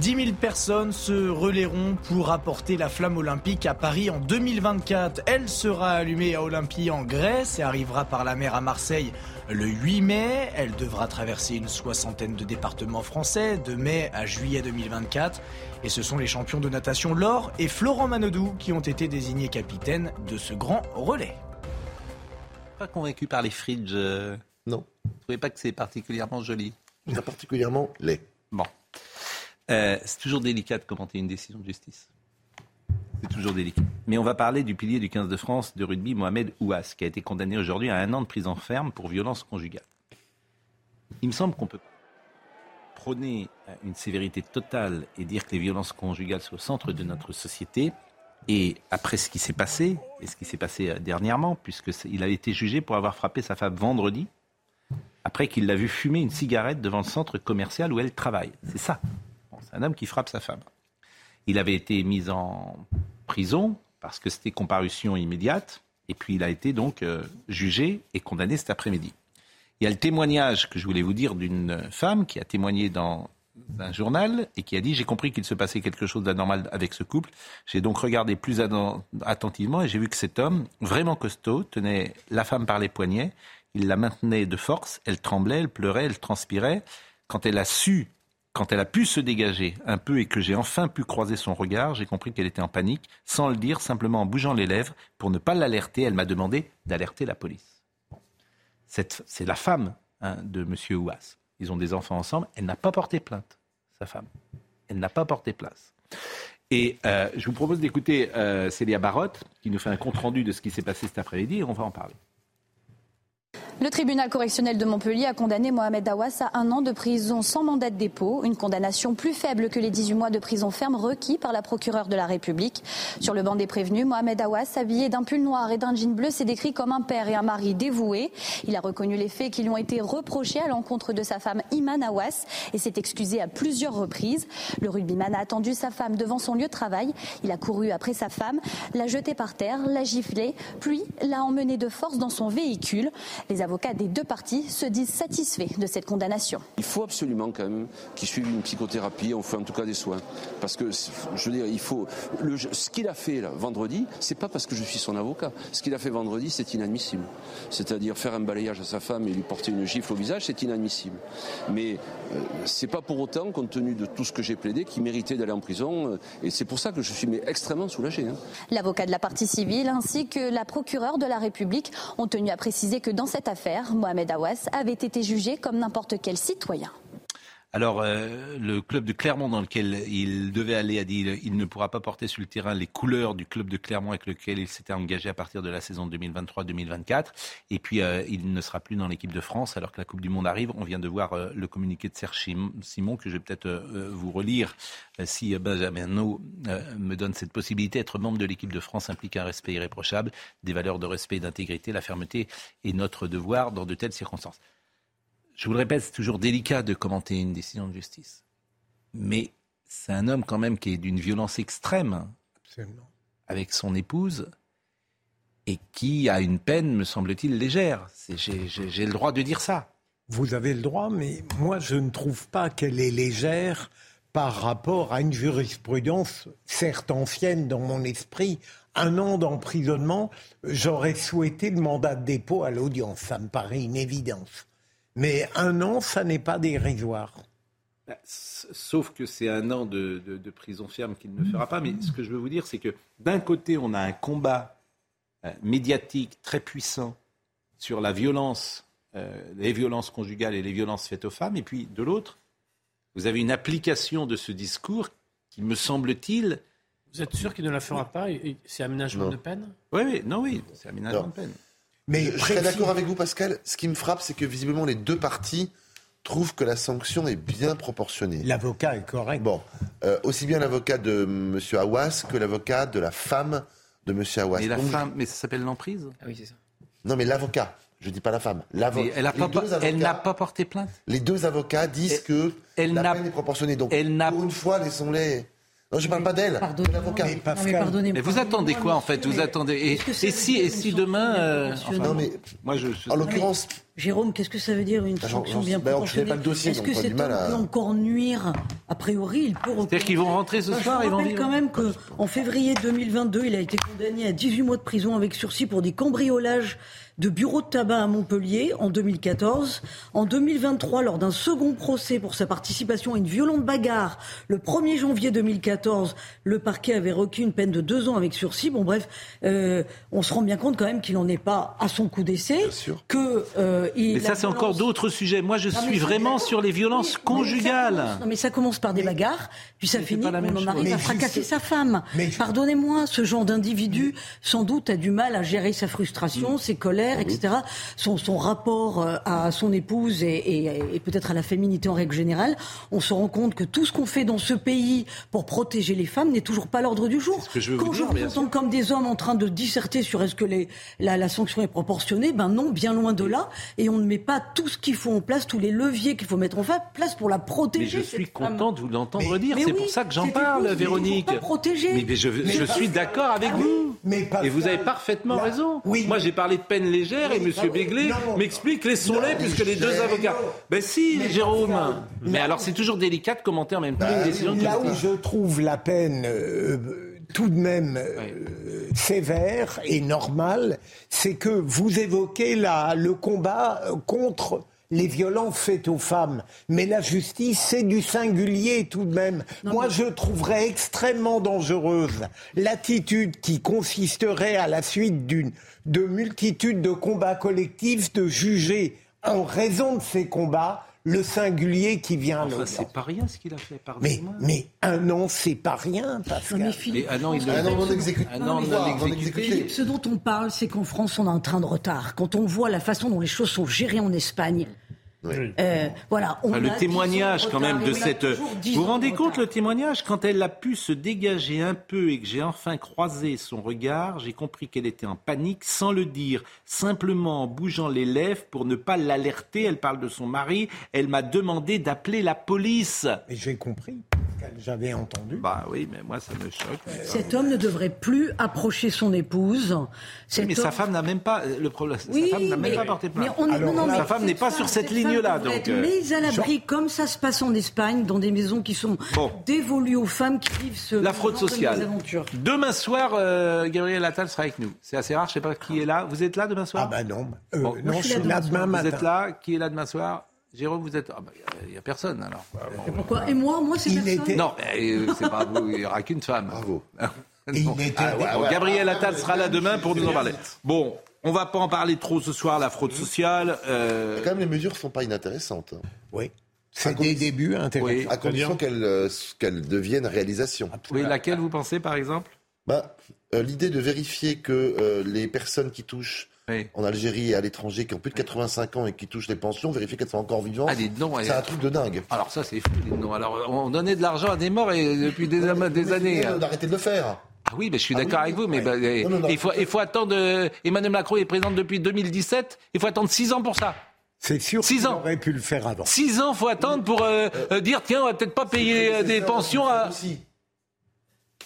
10 000 personnes se relayeront pour apporter la flamme olympique à Paris en 2024. Elle sera allumée à Olympie en Grèce et arrivera par la mer à Marseille le 8 mai. Elle devra traverser une soixantaine de départements français de mai à juillet 2024. Et ce sont les champions de natation Laure et Florent Manodou qui ont été désignés capitaines de ce grand relais.
Pas convaincu par les fridges. euh,
Non.
Vous trouvez pas que c'est particulièrement joli?
Particulièrement laid.
Euh, c'est toujours délicat de commenter une décision de justice. C'est toujours délicat. Mais on va parler du pilier du 15 de France de rugby, Mohamed Ouas, qui a été condamné aujourd'hui à un an de prison ferme pour violence conjugale. Il me semble qu'on peut prôner euh, une sévérité totale et dire que les violences conjugales sont au centre de notre société. Et après ce qui s'est passé, et ce qui s'est passé euh, dernièrement, puisqu'il a été jugé pour avoir frappé sa femme vendredi, après qu'il l'a vu fumer une cigarette devant le centre commercial où elle travaille. C'est ça. Un homme qui frappe sa femme. Il avait été mis en prison parce que c'était comparution immédiate. Et puis il a été donc euh, jugé et condamné cet après-midi. Il y a le témoignage que je voulais vous dire d'une femme qui a témoigné dans un journal et qui a dit j'ai compris qu'il se passait quelque chose d'anormal avec ce couple. J'ai donc regardé plus atten- attentivement et j'ai vu que cet homme, vraiment costaud, tenait la femme par les poignets. Il la maintenait de force. Elle tremblait, elle pleurait, elle transpirait. Quand elle a su, quand elle a pu se dégager un peu et que j'ai enfin pu croiser son regard, j'ai compris qu'elle était en panique, sans le dire, simplement en bougeant les lèvres pour ne pas l'alerter. Elle m'a demandé d'alerter la police. C'est la femme hein, de M. Ouas. Ils ont des enfants ensemble. Elle n'a pas porté plainte, sa femme. Elle n'a pas porté plainte. Et euh, je vous propose d'écouter euh, Célia Barotte, qui nous fait un compte-rendu de ce qui s'est passé cet après-midi, et on va en parler.
Le tribunal correctionnel de Montpellier a condamné Mohamed Awas à un an de prison sans mandat de dépôt, une condamnation plus faible que les 18 mois de prison ferme requis par la procureure de la République. Sur le banc des prévenus, Mohamed Awas, habillé d'un pull noir et d'un jean bleu, s'est décrit comme un père et un mari dévoués. Il a reconnu les faits qui lui ont été reprochés à l'encontre de sa femme Iman Awas et s'est excusé à plusieurs reprises. Le rugbyman a attendu sa femme devant son lieu de travail. Il a couru après sa femme, l'a jetée par terre, l'a giflée, puis l'a emmenée de force dans son véhicule. Avocats des deux parties se disent satisfaits de cette condamnation.
Il faut absolument quand même qu'il suive une psychothérapie, on fait en tout cas des soins. Parce que, je veux dire, il faut. Le, ce qu'il a fait là, vendredi, c'est pas parce que je suis son avocat. Ce qu'il a fait vendredi, c'est inadmissible. C'est-à-dire faire un balayage à sa femme et lui porter une gifle au visage, c'est inadmissible. Mais euh, c'est pas pour autant, compte tenu de tout ce que j'ai plaidé, qu'il méritait d'aller en prison. euh, et c'est pour ça que je suis mais, extrêmement soulagé. hein.
L'avocat de la partie civile ainsi que la procureure de la République ont tenu à préciser que dans cette affaire, Mohamed Awas avait été jugé comme n'importe quel citoyen.
Alors, euh, le club de Clermont dans lequel il devait aller a dit il ne pourra pas porter sur le terrain les couleurs du club de Clermont avec lequel il s'était engagé à partir de la saison 2023-2024. Et puis, euh, il ne sera plus dans l'équipe de France alors que la Coupe du Monde arrive. On vient de voir euh, le communiqué de Serge Simon que je vais peut-être euh, vous relire si Benjamin No me donne cette possibilité. Être membre de l'équipe de France implique un respect irréprochable, des valeurs de respect et d'intégrité. La fermeté est notre devoir dans de telles circonstances je vous le répète, c'est toujours délicat de commenter une décision de justice. Mais c'est un homme quand même qui est d'une violence extrême
Absolument.
avec son épouse et qui a une peine, me semble-t-il, légère. J'ai le droit de dire ça.
Vous avez le droit, mais moi je ne trouve pas qu'elle est légère par rapport à une jurisprudence, certes ancienne dans mon esprit. Un an d'emprisonnement, j'aurais souhaité le mandat de dépôt à l'audience. Ça me paraît une évidence. Mais un an, ça n'est pas dérisoire.
Bah, Sauf que c'est un an de, de- de prison ferme qu'il ne fera pas. Mais ce que je veux vous dire, c'est que d'un côté, on a un combat euh, médiatique très puissant sur la violence, euh, les violences conjugales et les violences faites aux femmes. Et puis, de l'autre, vous avez une application de ce discours qui, me semble-t-il...
Vous êtes sûr qu'il ne la fera pas C'est aménagement
Non.
de peine?
Oui, oui, non, oui, c'est aménagement
Non.
de peine.
Mais
je serais d'accord avec vous, Pascal. Ce qui me frappe, c'est que visiblement les deux parties trouvent que la sanction est bien proportionnée.
L'avocat est correct.
Bon, euh, aussi bien l'avocat de M. Awas que l'avocat de la femme de M. Awas.
Mais la
Donc,
femme, mais ça s'appelle l'emprise?
Ah oui, c'est ça.
Non, mais l'avocat. Je dis pas la femme.
Elle pas- elle n'a pas porté plainte?
Les deux avocats disent que
elle
la
n'a-
peine est proportionnée. Donc,
elle
pour une fois, laissons-les. Non, je parle pas d'elle. de l'avocat.
mais pardonnez-moi.
Mais vous attendez quoi en fait Vous attendez et,
Qu'est-ce que ça
et
veut
si
dire
et
une
si demain euh,
bien
enfin,
proportionnée
moi je, je-
En l'occurrence,
Jérôme, qu'est-ce que ça veut dire une
Bah, j'en-
sanction bien
bah,
proportionnée
pas le dossier,
Est-ce que homme
à-
peut encore nuire A priori, il peut.
C'est-à-dire qu'ils vont rentrer ce soir,
Je
vont
rappelle quand même qu'en février 2022, il a été condamné à 18 mois de prison avec sursis pour des cambriolages de bureaux de tabac à Montpellier en 2014. En 2023, lors d'un second procès pour sa participation à une violente bagarre, le 1er janvier 2014, le parquet avait requis une peine de deux ans avec sursis. Bon, bref, euh, on se rend bien compte quand même qu'il n'en est pas à son coup d'essai. Que, euh, il-
Mais ça c'est encore d'autres sujets. Moi je
Non, mais
suis vraiment sur les violences conjugales.
Non, mais ça commence par des bagarres, puis ça
Mais
finit, on en arrive
Mais
à
juste-
fracasser sa femme. Pardonnez-moi, ce genre d'individu, sans doute, a du mal à gérer sa
Mm.
frustration, ses colères, etc. Son, son rapport euh, à son épouse et, et- et peut-être à la féminité en règle générale. On se rend compte que tout ce qu'on fait dans ce pays pour protéger les femmes n'est toujours pas l'ordre du jour.
que je veux vous
Quand
dire,
je vous entends comme des hommes en train de disserter sur est-ce que les, la, la sanction est proportionnée, ben non, bien loin de là. Et on ne met pas tout ce qu'il faut en place, tous les leviers qu'il faut mettre en place pour la
Mais
protéger.
je suis content de vous l'entendre dire.
mais
C'est
oui,
pour ça que j'en parle,
épouse
Véronique. Mais, mais je,
Mais
je suis d'accord avec
Ah
vous.
Mais
Et vous avez parfaitement raison. Moi, j'ai parlé de peine légère et M. Béglé m'explique laissons-les puisque les deux avocats. Ben si, Jérôme. Mais alors, c'est toujours délicat de commenter en même temps une décision de
Là où je trouve la peine euh, tout de même euh, sévère et normale, c'est que vous évoquez la, le combat euh, contre les violences faites aux femmes. Mais la justice, c'est du singulier tout de même. Moi, je trouverais extrêmement dangereuse l'attitude qui consisterait à la suite d'une de multitudes de combats collectifs de juger en raison de ces combats le singulier qui vient.
Enfin, c'est pas rien ce qu'il a fait,
mais,
pardonnez-moi.
mais un an, c'est pas rien, Pascal.
Mais Philippe,
Mais, ah non, il
en fait,
non,
ce-
exécute-
Ah non,
mais-
exécuté.
Ce dont on parle, c'est qu'en France, on a un train de retard. Quand on voit la façon dont les choses sont gérées en Espagne, euh, voilà, on
Enfin,
a
le
10
témoignage quand même de cette.
10
Vous vous rendez compte le témoignage quand elle a pu se dégager un peu et que j'ai enfin croisé son regard, j'ai compris qu'elle était en panique sans le dire, simplement en bougeant les lèvres pour ne pas l'alerter. Elle parle de son mari. Elle m'a demandé d'appeler la police.
Et j'ai compris. J'avais entendu.
Bah oui, mais moi ça me choque.
Cet homme ne devrait plus approcher son épouse.
Oui, mais
homme-
sa femme n'a même pas le problème.
Oui,
sa femme n'a même
mais-
pas porté plainte.
mais on- non, non,
sa
mais
femme n'est pas sur cette ligne-là, donc.
être
euh,
mise à l'abri, comme ça se passe en Espagne, dans des maisons qui sont
Bon.
dévolues aux femmes qui vivent ce
La fraude sociale. Demain soir, euh, Gabriel Attal sera avec nous. C'est assez rare, je sais pas qui est là. Vous êtes là demain soir?
Ah bah non. Euh,
Bon.
non, je suis là demain
Vous
matin.
êtes là Qui est là demain soir? Jérôme, vous êtes. Ah bah, il n'y a, personne alors.
Et pourquoi Et moi, moi, c'est personne.
était-
Non, euh, c'est pas vous, il n'y aura qu'une femme.
Bravo. [laughs]
Bon.
il était-
Ah ouais, bon,
ouais.
Gabriel Attal sera là demain pour nous en parler. Bon, on va pas en parler trop ce soir, la fraude sociale. euh,
Quand même, les mesures sont pas inintéressantes. hein.
Oui. C'est des débuts intéressants.
À condition qu'elles euh, qu'elles deviennent réalisation.
Oui, laquelle vous pensez par exemple?
Bah, euh, L'idée de vérifier que euh, les personnes qui touchent en Algérie et à l'étranger, qui ont plus de 85 ans et qui touchent les pensions, vérifier qu'elles sont encore vivantes,
Ah,
c'est un truc de dingue.
Alors ça c'est fou. Alors on donnait de l'argent à des morts et depuis des, des années. hein.
D'arrêter de le faire.
Ah oui, mais je suis d'accord avec vous, mais bah, eh,
Non, non, non.
il, faut, il faut attendre. euh, Emmanuel Macron est président depuis 2017. Il faut attendre 6 ans pour ça.
C'est sûr
Six ans.
aurait pu le faire avant.
6 ans, faut attendre pour euh, euh, dire tiens, on va peut-être pas payer euh, des pensions à.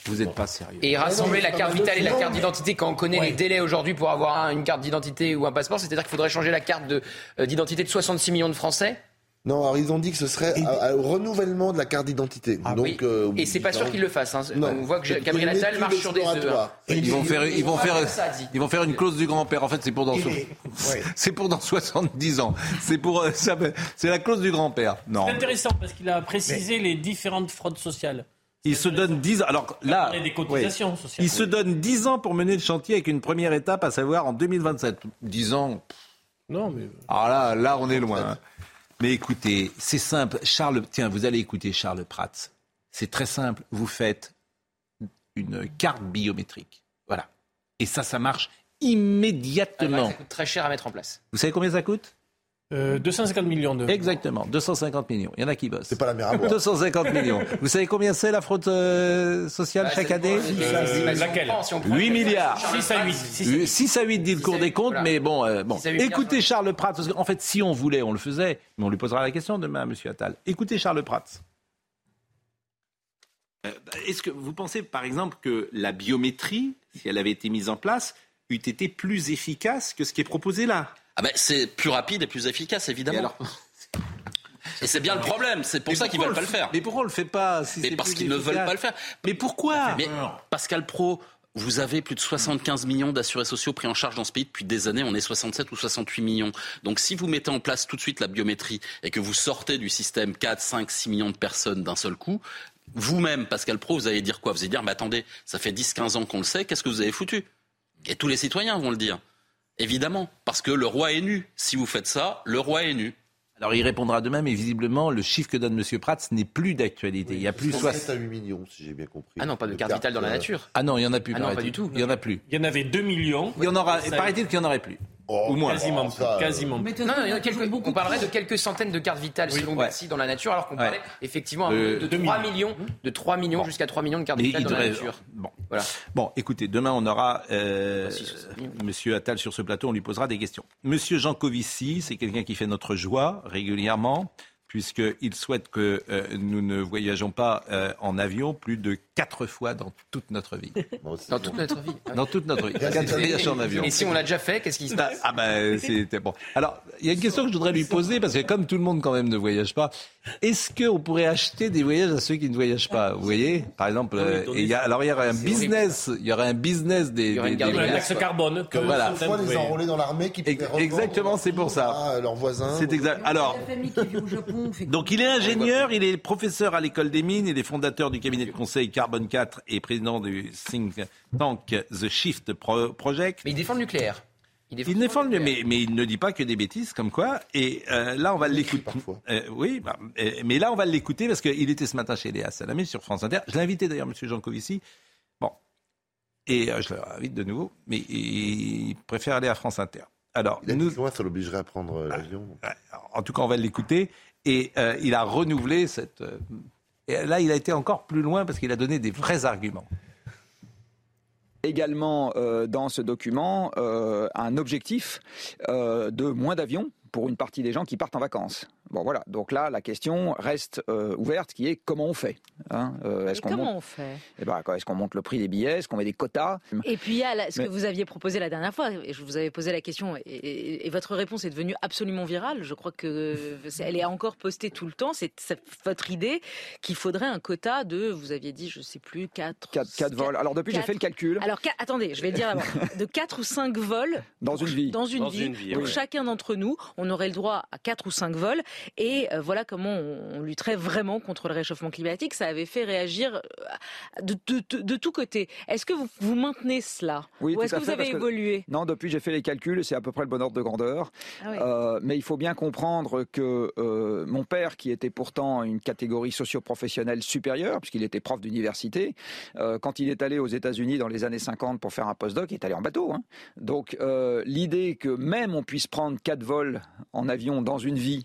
Vous n'êtes pas sérieux.
Et rassembler
non,
la carte vitale et la carte d'identité quand on connaît les délais aujourd'hui pour avoir un- une carte d'identité ou un passeport, c'est-à-dire qu'il faudrait changer la carte euh, d'identité de 66 millions de Français.
Non, alors ils ont dit que ce serait au renouvellement de la carte d'identité.
Ah
Donc,
oui.
euh,
Et c'est pas sûr qu'ils le fassent. hein.
Non.
On voit que Gabriel Attal marche sur des œufs. hein.
Ils vont faire, ils vont faire,
Ça dit.
ils vont faire une clause du grand-père. En fait, c'est pour dans, so- [laughs] c'est pour dans 70 ans. C'est pour, euh, ça- c'est la clause du grand-père. Non.
C'est intéressant parce qu'il a précisé les différentes fraudes sociales.
Il se donne 10 ans. Alors là,
parler des cotisations
oui.
sociales.
il se donne 10 ans pour mener le chantier avec une première étape, à savoir en 2027. 10 ans.
Non, mais.
Alors là, là, on est loin. hein. Mais écoutez, c'est simple. Charles, tiens, vous allez écouter Charles Prats. C'est très simple. Vous faites une carte biométrique. Voilà. Et ça, ça marche immédiatement.
Ça coûte très cher à mettre en place.
Vous savez combien ça coûte?
Euh, 250 millions d'euros.
Exactement, 250 millions. Il y en a qui bossent.
C'est pas la mer à boire.
250 millions. Vous savez combien c'est la fraude euh, sociale
Bah,
chaque année
euh, laquelle Si on prend
8
les-
milliards.
6 à 8. 6
6 à 8 dit le cours des comptes,
voilà.
mais bon, euh, bon. Écoutez. Charles Prats, parce qu'en fait, si on voulait, on le faisait, mais on lui posera la question demain à M. Attal. Écoutez Charles Prats. Euh, Est-ce que vous pensez, par exemple, que la biométrie, si elle avait été mise en place, eût été plus efficace que ce qui est proposé là?
Ah ben, c'est plus rapide et plus efficace, évidemment. Et, c'est bien le problème, c'est pour
Mais
ça qu'ils veulent pas le faire.
Mais pourquoi on le fait pas si
Mais
c'est
parce qu'ils ne veulent pas le faire.
Mais pourquoi
Mais Pascal Pro, vous avez plus de 75 millions d'assurés sociaux pris en charge dans ce pays depuis des années. On est 67 ou 68 millions. Donc si vous mettez en place tout de suite la biométrie et que vous sortez du système 4, 5, 6 millions de personnes d'un seul coup, vous-même, Pascal Pro, vous allez dire quoi? Vous allez dire, mais attendez, ça fait 10, 15 ans qu'on le sait, qu'est-ce que vous avez foutu? Et tous les citoyens vont le dire. Évidemment, parce que le roi est nu. Si vous faites ça, le roi est nu.
Alors il répondra demain, mais visiblement, le chiffre que donne M. Prats n'est plus d'actualité. il y a plus
C'est
60...
à 8 millions, si j'ai bien compris.
Ah non, pas de carte vitale dans la nature.
Ah non, il y en a plus.
Ah non, pas du tout.
Il y en a plus.
Il y en avait 2 millions.
Il y en aura. Paraît-il qu'il y en aurait plus.
Oh,
Ou moins.
Quasiment,
ça, euh,
quasiment.
Mais toute
Non, non, il y en a
il y a
quelques- on parlerait
de-
quelques centaines de cartes vitales selon
Ouais.
Bercy dans la nature, alors qu'on
Ouais.
parlait effectivement
Euh,
de,
deux
3
millions.
millions, de 3 millions jusqu'à 3 millions de cartes
Mais
vitales
il
dans la
devrait-
nature.
Bon.
Voilà.
Bon, écoutez, demain on aura euh. Monsieur Attal sur ce plateau, on lui posera des questions. Monsieur Jean Covici, c'est quelqu'un qui fait notre joie régulièrement, puisqu'il souhaite que euh, nous ne voyageons pas euh, en avion plus de quatre fois dans toute notre vie.
C'est
Dans toute notre vie.
Dans toute notre vie. Quatre voyages en avion.
Et si on l'a déjà fait, qu'est-ce qui se passe
Ah ben c'était bon. Alors il y a une question que je voudrais lui poser parce que comme tout le monde quand même ne voyage pas, est-ce qu'on pourrait acheter des voyages à ceux qui ne voyagent pas? Vous voyez, par exemple, euh, et il y a, alors il y aurait un business, il y aurait un business des,
Il y aurait
des-
une
des voyages.
taxe carbone. que
Voilà.
Soit les enrôler dans l'armée qui
exactement, c'est pour ça.
à leurs voisins.
C'est exact. Alors.
La famille qui vit au Japon fait
Donc il est ingénieur, il est professeur à l'école des mines, il est fondateur du cabinet de conseil Carbone 4 et président du think tank The Shift Pro- Project.
Mais il défend le nucléaire. Il
Il défend le mais, mais il ne dit pas que des bêtises, comme quoi. Et euh, là, on va l'écouter. Euh, oui, bah, euh, mais là, on va l'écouter parce qu'il était ce matin chez Léa Salamé sur France Inter. Je l'ai invité d'ailleurs, M. Jancovici. Bon. Et euh, je l'invite de nouveau, mais il préfère aller à France Inter. Alors,
Il a
nous,
dit que moi, ça l'obligerait à prendre euh, l'avion.
en tout cas, on va l'écouter. Et euh, il a renouvelé cette. euh, et là, il a été encore plus loin parce qu'il a donné des vrais arguments.
également euh, dans ce document un objectif de moins d'avions pour une partie des gens qui partent en vacances. Bon voilà, donc là la question reste euh, ouverte qui est comment on fait hein Euh,
Et comment
monte-
on fait?
Eh ben, Est-ce qu'on monte le prix des billets? Est-ce qu'on met des quotas?
Et puis il y a la- ce
Mais-
que vous aviez proposé la dernière fois, et je vous avais posé la question, et, et- et votre réponse est devenue absolument virale. Je crois que elle est encore postée tout le temps. C'est votre idée qu'il faudrait un quota de, vous aviez dit, je sais plus, 4...
4, vols. Alors depuis j'ai fait le calcul.
Alors attendez, je vais le dire d'abord. [laughs] De 4 ou 5 vols
Dans une vie.
dans une
Dans
vie,
une vie,
pour
oui.
chacun d'entre nous, on aurait le droit à 4 ou 5 vols. Et euh, voilà comment on, lutterait vraiment contre le réchauffement climatique. Ça avait fait réagir euh, de, de, de, de tous côtés. Est-ce que vous, vous maintenez cela
Oui,
Ou est-ce que vous avez
que-
évolué?
Non, depuis j'ai fait les calculs, c'est à peu près le bon ordre de grandeur.
Ah oui.
Euh, mais il faut bien comprendre que euh, mon père, qui était pourtant une catégorie socio-professionnelle supérieure, puisqu'il était prof d'université, euh, quand il est allé aux États-Unis dans les années 50 pour faire un postdoc, il est allé en bateau. hein. Donc l'idée que même on puisse prendre quatre vols en avion dans une vie,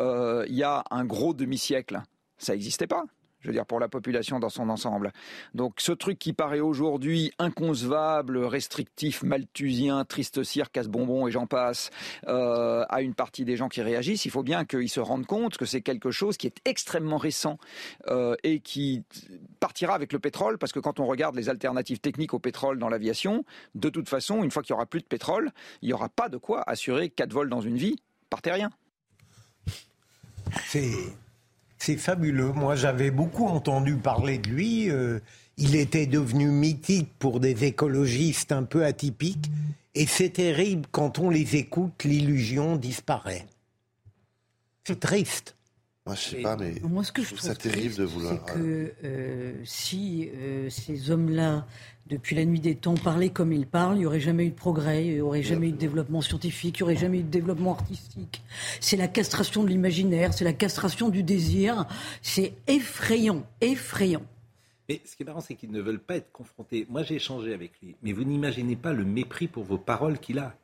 euh, il y a un gros demi-siècle, ça n'existait pas. Je veux dire, pour la population dans son ensemble. Donc, ce truc qui paraît aujourd'hui inconcevable, restrictif, malthusien, triste cire, casse-bonbon et j'en passe, euh, à une partie des gens qui réagissent, il faut bien qu'ils se rendent compte que c'est quelque chose qui est extrêmement récent euh, et qui partira avec le pétrole, parce que quand on regarde les alternatives techniques au pétrole dans l'aviation, de toute façon, une fois qu'il n'y aura plus de pétrole, il n'y aura pas de quoi assurer quatre vols dans une vie par terrien.
C'est, fabuleux. Moi, j'avais beaucoup entendu parler de lui. euh, il était devenu mythique pour des écologistes un peu atypiques. Et c'est terrible, quand on les écoute, l'illusion disparaît. C'est triste.
Moi, je sais pas, mais
Moi, ce que je,
trouve
trouve
ça terrible de vouloir.
C'est que euh, si euh, ces hommes-là, depuis la nuit des temps, parlaient comme ils parlent, il n'y aurait jamais eu de progrès, il n'y aurait jamais eu de développement scientifique, il n'y aurait jamais eu de développement artistique. C'est la castration de l'imaginaire, c'est la castration du désir. C'est effrayant, effrayant.
Mais ce qui est marrant, c'est qu'ils ne veulent pas être confrontés. Moi, j'ai échangé avec lui, mais vous n'imaginez pas le mépris pour vos paroles qu'il a.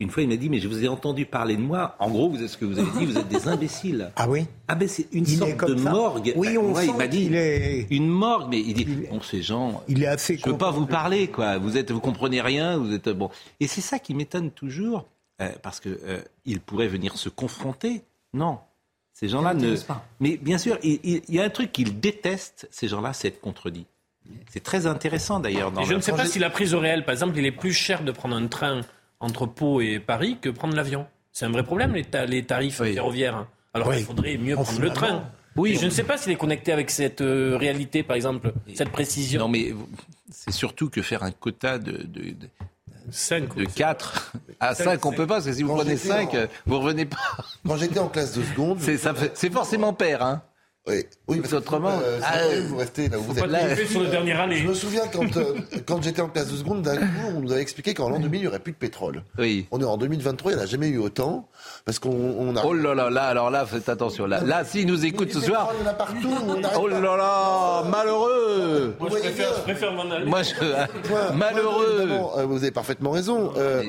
Une fois, il m'a dit, mais je vous ai entendu parler de moi. En gros, vous êtes ce que vous avez dit, vous êtes des [laughs] imbéciles.
Ah oui
Ah ben c'est une
Il
sorte
comme
de
ça
morgue.
Oui, on
Ouais, il
sent
m'a dit
est-
une morgue, mais il dit, bon, ces gens,
Il est assez
je veux pas vous parler, quoi. Vous êtes, vous comprenez rien, vous êtes bon. Et c'est ça qui m'étonne toujours, euh, parce que euh, ils pourraient venir se confronter. Non, ces gens-là ne.
pas.
Mais bien sûr, il, il- il y a un truc qu'ils détestent, ces gens-là, c'est être contredit. C'est très intéressant d'ailleurs.
je ne sais pas si la prise au réel, par exemple, il est plus cher de prendre un train entre Pau et Paris que prendre l'avion. C'est un vrai problème, les, ta- les tarifs ferroviaires. Alors
Oui.
il faudrait mieux
En
prendre le train. Oui. je ne sais pas s'il est connecté avec cette euh, réalité, par exemple, cette précision.
Non, mais c'est surtout que faire un quota de, de, de, de 4 à
Cinq,
5, on
cinq.
peut pas, parce que si vous
Quand
prenez
j'étais
5,
en-
vous revenez pas.
Quand j'étais en classe de seconde.
C'est forcément père, hein
Oui, oui parce que,
autrement.
euh,
Ah,
vrai, vous restez là où vous êtes.
te tromper sur le dernier année.
Je me souviens quand, euh, [laughs] quand j'étais en classe de seconde, d'un coup, on nous avait expliqué qu'en l'an 2000, il n'y aurait plus de pétrole.
Oui.
On est en 2023, il n'y en a jamais eu autant, parce qu'on on a...
Oh là là, là, alors là, faites attention. Là, là s'ils nous écoutent ce soir.
pétrole, Il y en a partout. on [laughs]
Oh là là, malheureux
Moi, je préfère, je préfère m'en aller.
Moi, je. [laughs] Malheureux
euh, vous avez parfaitement raison. Euh,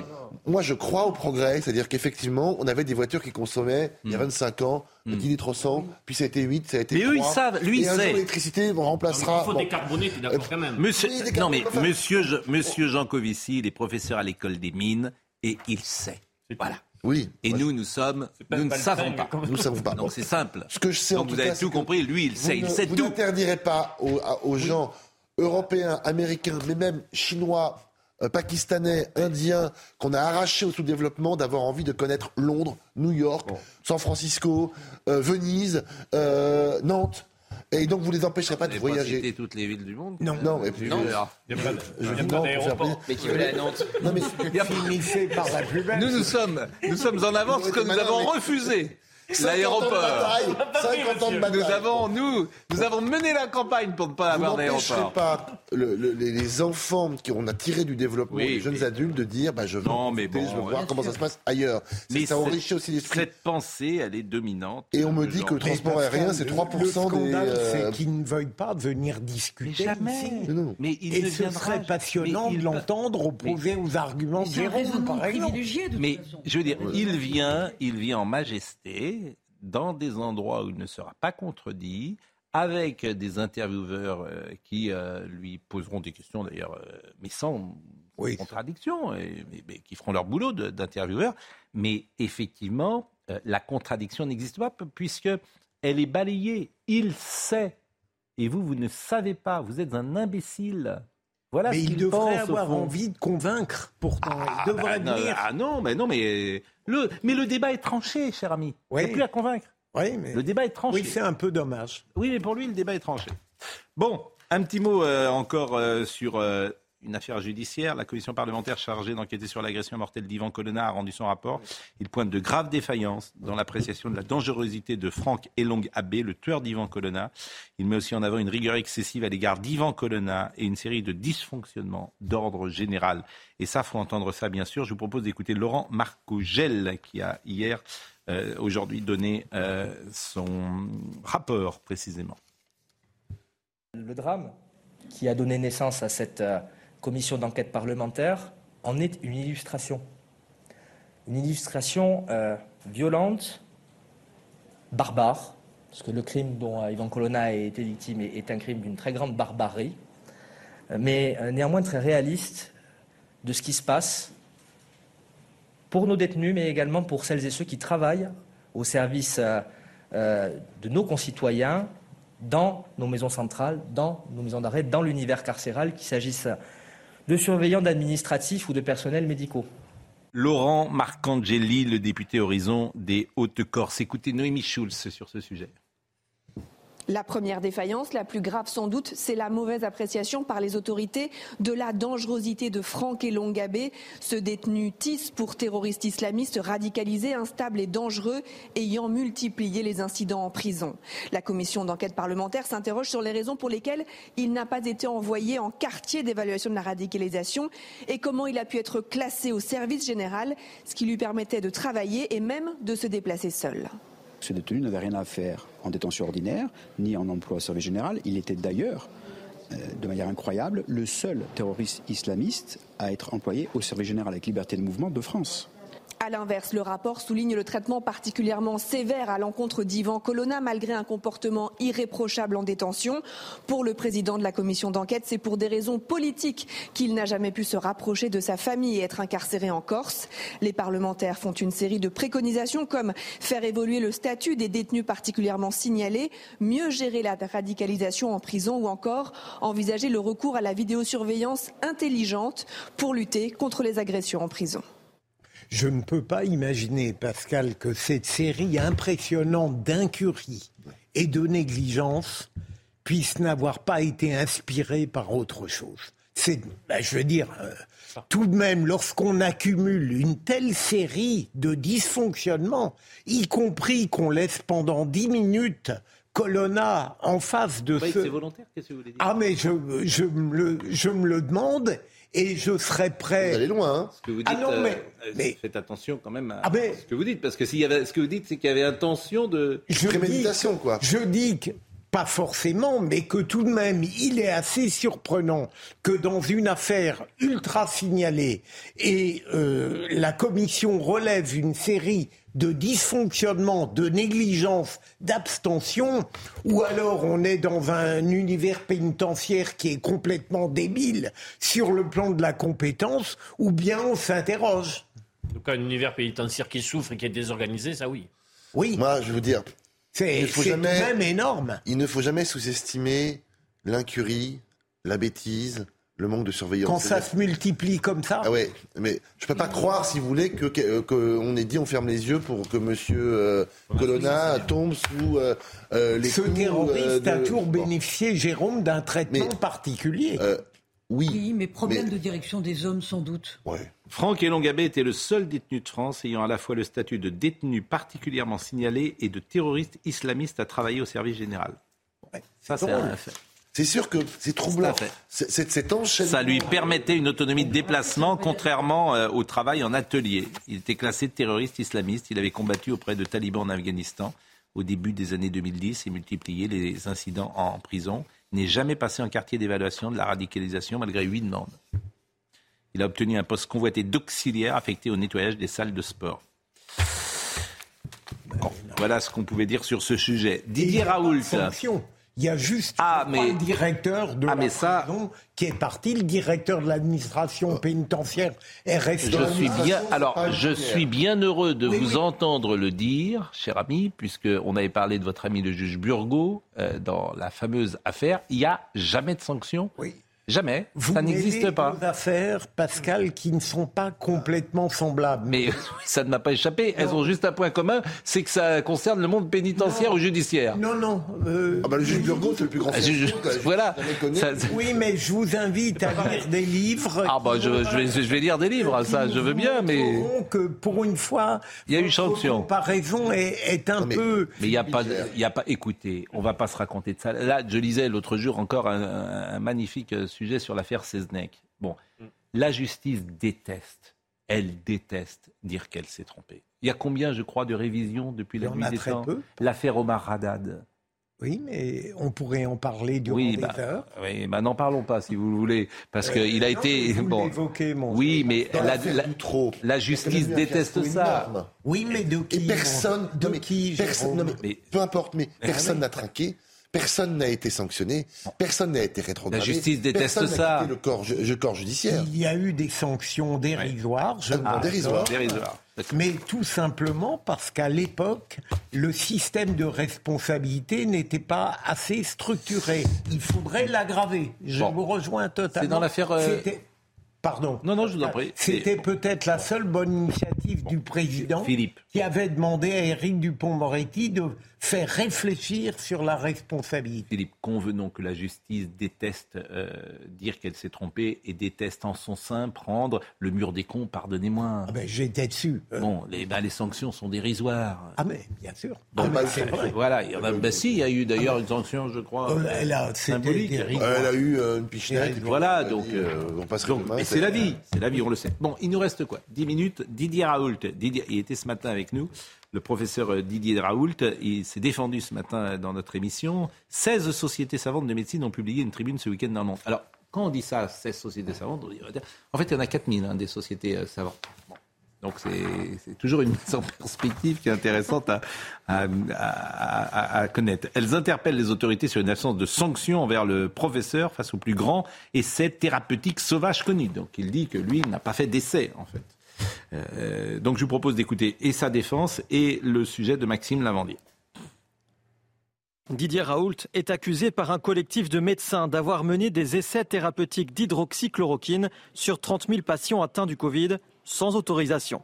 moi, je crois au progrès, c'est-à-dire qu'effectivement, on avait des voitures qui consommaient il y a 25 ans 10 litres au 100, puis ça a été 8, ça a été.
Mais eux, ils
3,
savent, lui, il sait.
l'électricité
Il
remplacera.
faut
bon.
décarboner, tu es d'accord quand même.
Monsieur,
Oui, des
non mais monsieur, Je- monsieur Jean Covici, il est professeur à l'école des mines et il sait. Voilà.
Oui.
Et nous, nous sommes, nous ne savons pas.
Nous ne savons pas.
Donc c'est simple.
Ce que je sais en
Donc
tout
vous avez
cas,
tout compris. Lui, il
vous
sait, il
ne-
sait
vous
tout.
n'interdirez pas aux, aux gens européens, américains, mais même chinois, euh, pakistanais, indiens, qu'on a arrachés au sous-développement d'avoir envie de connaître Londres, New York, San Francisco, euh, Venise, euh, Nantes. Et donc vous les empêcherez pas de
pas
voyager.
cité toutes les villes du monde.
Non.
Non,
Non.
A pas de-
je
pas
non pour faire
d'aéroport.
plaisir.
Mais qui veut aller à Nantes
Non, mais
Il y a-
Finissez par la plus belle.
Nous, nous sommes, nous sommes en avance que nous avons
mais-
refusé. L'aéroport.
50 ans de bataille.
Nous avons, nous, nous avons mené la campagne pour ne pas avoir d'aéroport.
pas le- le- les, les enfants qui on a tiré du développement,
Oui,
les jeunes
mais-
adultes, de dire bah, je veux,
Non, mais
profiter,
bon,
je veux
ouais.
voir comment ça se passe ailleurs.
Mais
ça enrichit aussi l'esprit.
Cette pensée, elle est dominante.
Et on me dit que le transport aérien, c'est
le-
3%
Le
des.
scandale,
euh,
c'est qu'ils ne veuillent pas venir discuter
jamais.
ici.
Mais non.
Mais il
Et ce
viendra
serait
jamais.
passionnant de l'entendre opposé aux arguments de Jérôme, par exemple.
Mais je veux dire, il vient, il vient en majesté dans des endroits où il ne sera pas contredit, avec des intervieweurs euh, qui euh, lui poseront des questions d'ailleurs, euh, mais sans
Oui.
contradiction, et- mais, mais qui feront leur boulot d'intervieweurs. Mais effectivement, la contradiction n'existe pas puisque elle est balayée. Il sait, et vous, vous ne savez pas. Vous êtes un imbécile. Voilà
Mais il devrait
pense,
avoir envie de convaincre, pourtant. il devrait
bah,
venir.
ah non, mais non, mais le, mais le débat est tranché, cher ami. Il n'y a plus à convaincre.
Oui, mais...
Le débat est tranché.
oui, c'est un peu dommage.
Oui, mais pour lui, le débat est tranché. Bon, un petit mot euh, encore euh, sur euh, une affaire judiciaire. La commission parlementaire chargée d'enquêter sur l'agression mortelle d'Ivan Colonna a rendu son rapport. Il pointe de graves défaillances dans l'appréciation de la dangerosité de Franck Elong Abbé, le tueur d'Ivan Colonna. Il met aussi en avant une rigueur excessive à l'égard d'Ivan Colonna et une série de dysfonctionnements d'ordre général. Et ça, faut entendre ça, bien sûr. Je vous propose d'écouter Laurent Marcogel, qui a hier, euh, aujourd'hui, donné euh, son rapport, précisément.
Le drame qui a donné naissance à cette euh, commission d'enquête parlementaire en est une illustration. Une illustration euh, violente, barbare, parce que le crime dont euh, Ivan Colonna a été victime est, un crime d'une très grande barbarie, euh, mais néanmoins très réaliste de ce qui se passe pour nos détenus, mais également pour celles et ceux qui travaillent au service de nos concitoyens dans nos maisons centrales, dans nos maisons d'arrêt, dans l'univers carcéral, qu'il s'agisse de surveillants, d'administratifs ou de personnels médicaux.
Laurent Marcangeli, le député Horizon des Hautes-Corses. Écoutez Noémie Schulz sur ce sujet.
La première défaillance, la plus grave sans doute, c'est la mauvaise appréciation par les autorités de la dangerosité de Franck Elongabé, ce détenu TIS pour terroriste islamiste radicalisé, instable et dangereux, ayant multiplié les incidents en prison. La commission d'enquête parlementaire s'interroge sur les raisons pour lesquelles il n'a pas été envoyé en quartier d'évaluation de la radicalisation et comment il a pu être classé au service général, ce qui lui permettait de travailler et même de se déplacer seul.
Ce détenu n'avait rien à faire en détention ordinaire, ni en emploi au service général. Il était d'ailleurs, euh, de manière incroyable, le seul terroriste islamiste à être employé au service général avec liberté de mouvement de France.
À l'inverse, le rapport souligne le traitement particulièrement sévère à l'encontre d'Ivan Colonna malgré un comportement irréprochable en détention. Pour le président de la commission d'enquête, c'est pour des raisons politiques qu'il n'a jamais pu se rapprocher de sa famille et être incarcéré en Corse. Les parlementaires font une série de préconisations comme faire évoluer le statut des détenus particulièrement signalés, mieux gérer la radicalisation en prison ou encore envisager le recours à la vidéosurveillance intelligente pour lutter contre les agressions en prison.
Je ne peux pas imaginer, Pascal, que cette série impressionnante d'incurie et de négligence puisse n'avoir pas été inspirée par autre chose. C'est, ben, je veux dire, euh, tout de même, lorsqu'on accumule une telle série de dysfonctionnements, y compris qu'on laisse pendant dix minutes Colonna en face de ce...
c'est volontaire Qu'est-ce que vous voulez dire?
Ah mais je, je, me le, je me le demande et je serais prêt...
Vous allez loin, hein
Ce que vous dites,
Ah non,
euh,
mais-
euh,
mais-
faites attention quand même à
Ah, mais-
ce que vous dites, parce que s'il y avait, ce que vous dites, c'est qu'il y avait intention de
Je
Préméditation,
dis,
quoi.
Je dis que, pas forcément, mais que tout de même, il est assez surprenant que dans une affaire ultra signalée et euh, la commission relève une série de dysfonctionnements, de négligence, d'abstention, ou alors on est dans un univers pénitentiaire qui est complètement débile sur le plan de la compétence, ou bien on s'interroge.
En tout cas, un univers pénitentiaire qui souffre et qui est désorganisé, ça oui.
Oui,
Moi, je veux dire,
c'est
il ne faut
c'est
jamais-
même énorme.
il ne faut jamais sous-estimer l'incurie, la bêtise, le manque de surveillance.
Quand ça se multiplie comme ça.
Ah ouais, mais je peux pas croire, si vous voulez, que que- qu'on ait dit on ferme les yeux pour que Monsieur euh, Colonna tombe sous euh, euh, les
Ce
coups,
terroriste
euh, de-
a toujours
Bon.
bénéficié, Jérôme, d'un traitement
Mais-
particulier.
Oui.
mais problème de direction des hommes sans doute.
Franck Elongabé était le seul détenu de France ayant à la fois le statut de détenu particulièrement signalé et de terroriste islamiste à travailler au service général. Ça, c'est un fait.
C'est sûr que c'est troublant. Cet enchaînement.
Ça lui permettait une autonomie de déplacement, contrairement euh, au travail en atelier. Il était classé terroriste islamiste. Il avait combattu auprès de talibans en Afghanistan au début des années 2010 et multiplié les incidents en prison. N'est jamais passé en quartier d'évaluation de la radicalisation malgré huit demandes. Il a obtenu un poste convoité d'auxiliaire affecté au nettoyage des salles de sport. Voilà ce qu'on pouvait dire sur ce sujet. Didier Raoult.
Il y a juste
Ah, mais-
le directeur de la prison qui est parti, le directeur de l'administration pénitentiaire est resté.
Je suis bien, alors,
Ah,
je suis bien heureux de
Oui,
vous
oui.
entendre le dire, cher ami, puisque on avait parlé de votre ami le juge Burgot euh, dans la fameuse affaire. Il n'y a jamais de sanction.
Oui.
Jamais.
Vous
Ça n'existe pas.
deux affaires, Pascal, qui ne sont pas complètement semblables.
Mais ça ne m'a pas échappé. Elles ont juste un point commun, c'est que ça concerne le monde pénitentiaire ou judiciaire.
Non, non. euh,
Ah bah le juge Burgot, c'est le plus grand
Ah, je-
que-
voilà. Ça-
Oui, mais je vous invite à lire des livres.
Ah bah je, je vais, je vais lire des livres, ça je veux bien, mais
que pour une fois,
il y a eu sanction.
comparaison est, est un peu.
Mais il n'y a pas, de- il y a pas. Écoutez, on va pas se raconter de ça. Là, je lisais l'autre jour encore un, un- un magnifique euh, sujet sur l'affaire Seznec. Bon, la justice déteste, elle déteste dire qu'elle s'est trompée. Il y a combien, je crois, de révisions depuis la nuit
a
des
très
temps
peu.
L'affaire Omar Haddad.
Oui, mais on pourrait en parler durant
Oui,
des
bah,
heures.
oui, bah, n'en parlons pas si vous le voulez, parce
Euh,
qu'il a
non,
été
vous
bon.
mon
Oui, mais la, justice déteste ça.
énorme.
Oui, mais de
Et
qui
personne,
De qui,
personne, non,
Jérôme
mais
Mais-
peu importe, mais personne n'a trinqué, personne n'a été sanctionné, personne n'a été rétrogradé.
La justice déteste
personne
ça.
quitté le corps, ju- le corps judiciaire.
Il y a eu des sanctions dérisoires, je
Ah, dérisoires.
Dérisoire.
Mais tout simplement parce qu'à l'époque, le système de responsabilité n'était pas assez structuré. Il faudrait l'aggraver. Je
Bon.
vous rejoins totalement.
C'est dans l'affaire, euh,
Pardon.
Non, non, je vous en prie.
C'était peut-être la seule bonne initiative du président
Philippe.
qui avait demandé à Éric Dupont-Moretti de faire réfléchir sur la responsabilité.
Philippe, convenons que la justice déteste euh, dire qu'elle s'est trompée et déteste en son sein prendre le mur des cons, pardonnez-moi.
Ah ben, J'étais dessus. Euh,
Bon, les, ben, les sanctions sont dérisoires.
Ah mais bien sûr.
Bon,
Ah, mais
bah,
c'est vrai.
Voilà, il y en a, ben, si, il y a eu d'ailleurs une sanction, je crois,
Euh, elle a-
symbolique.
Elle a eu euh, une pichenette.
Voilà, donc,
euh, on c'est-
la vie, c'est la vie, on le sait. Bon, il nous reste quoi? 10 minutes. Didier Raoult, Didier, il était ce matin avec nous, le professeur euh, Didier Raoult, il s'est défendu ce matin dans notre émission. 16 sociétés savantes de médecine ont publié une tribune ce week-end dans le monde. Alors, quand on dit ça, 16 sociétés savantes, on va en fait, il y en a 4000 hein, des sociétés euh, savantes. Donc c'est toujours une mise en perspective qui est intéressante à connaître. Elles interpellent les autorités sur une absence de sanctions envers le professeur face au plus grand essai thérapeutique sauvage connu. Donc il dit que lui n'a pas fait d'essai en fait. Euh, donc je vous propose d'écouter et sa défense et le sujet de Maxime Lavandier.
Didier Raoult est accusé par un collectif de médecins d'avoir mené des essais thérapeutiques d'hydroxychloroquine sur 30 000 patients atteints du Covid sans autorisation.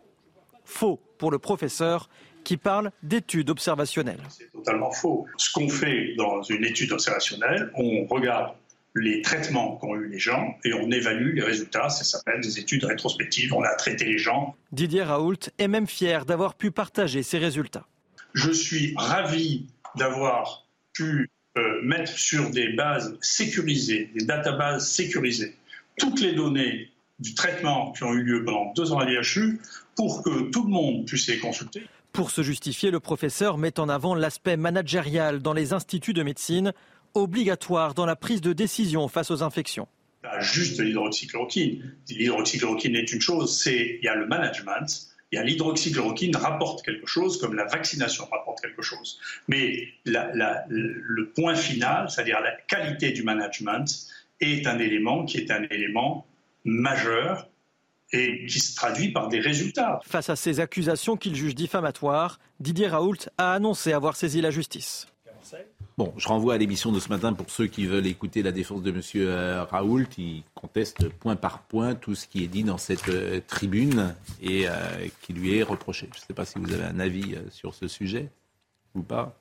Faux pour le professeur qui parle d'études observationnelles.
totalement faux. Ce qu'on fait dans une étude observationnelle, on regarde les traitements qu'ont eu les gens et on évalue les résultats. Ça s'appelle des études rétrospectives. On a traité les gens.
Didier Raoult est même fier d'avoir pu partager ses résultats.
Je suis ravi d'avoir pu euh, mettre sur des bases sécurisées, des databases sécurisées, toutes les données du traitement qui ont eu lieu pendant deux ans à l'IHU pour que tout le monde puisse les consulter.
Pour se justifier, le professeur met en avant l'aspect managérial dans les instituts de médecine, obligatoire dans la prise de décision face aux infections.
Pas juste l'hydroxychloroquine. L'hydroxychloroquine est une chose, c'est il y a le management, il y a l'hydroxychloroquine rapporte quelque chose, comme la vaccination rapporte quelque chose. Mais la- la- le point final, c'est-à-dire la qualité du management, est un élément qui est un élément majeur et qui se traduit par des résultats.
Face à ces accusations qu'il juge diffamatoires, Didier Raoult a annoncé avoir saisi la justice.
Bon, je renvoie à l'émission de ce matin pour ceux qui veulent écouter la défense de M. euh, Raoult. Il conteste point par point tout ce qui est dit dans cette euh, tribune et euh, qui lui est reproché. Je ne sais pas si vous avez un avis euh, sur ce sujet ou pas.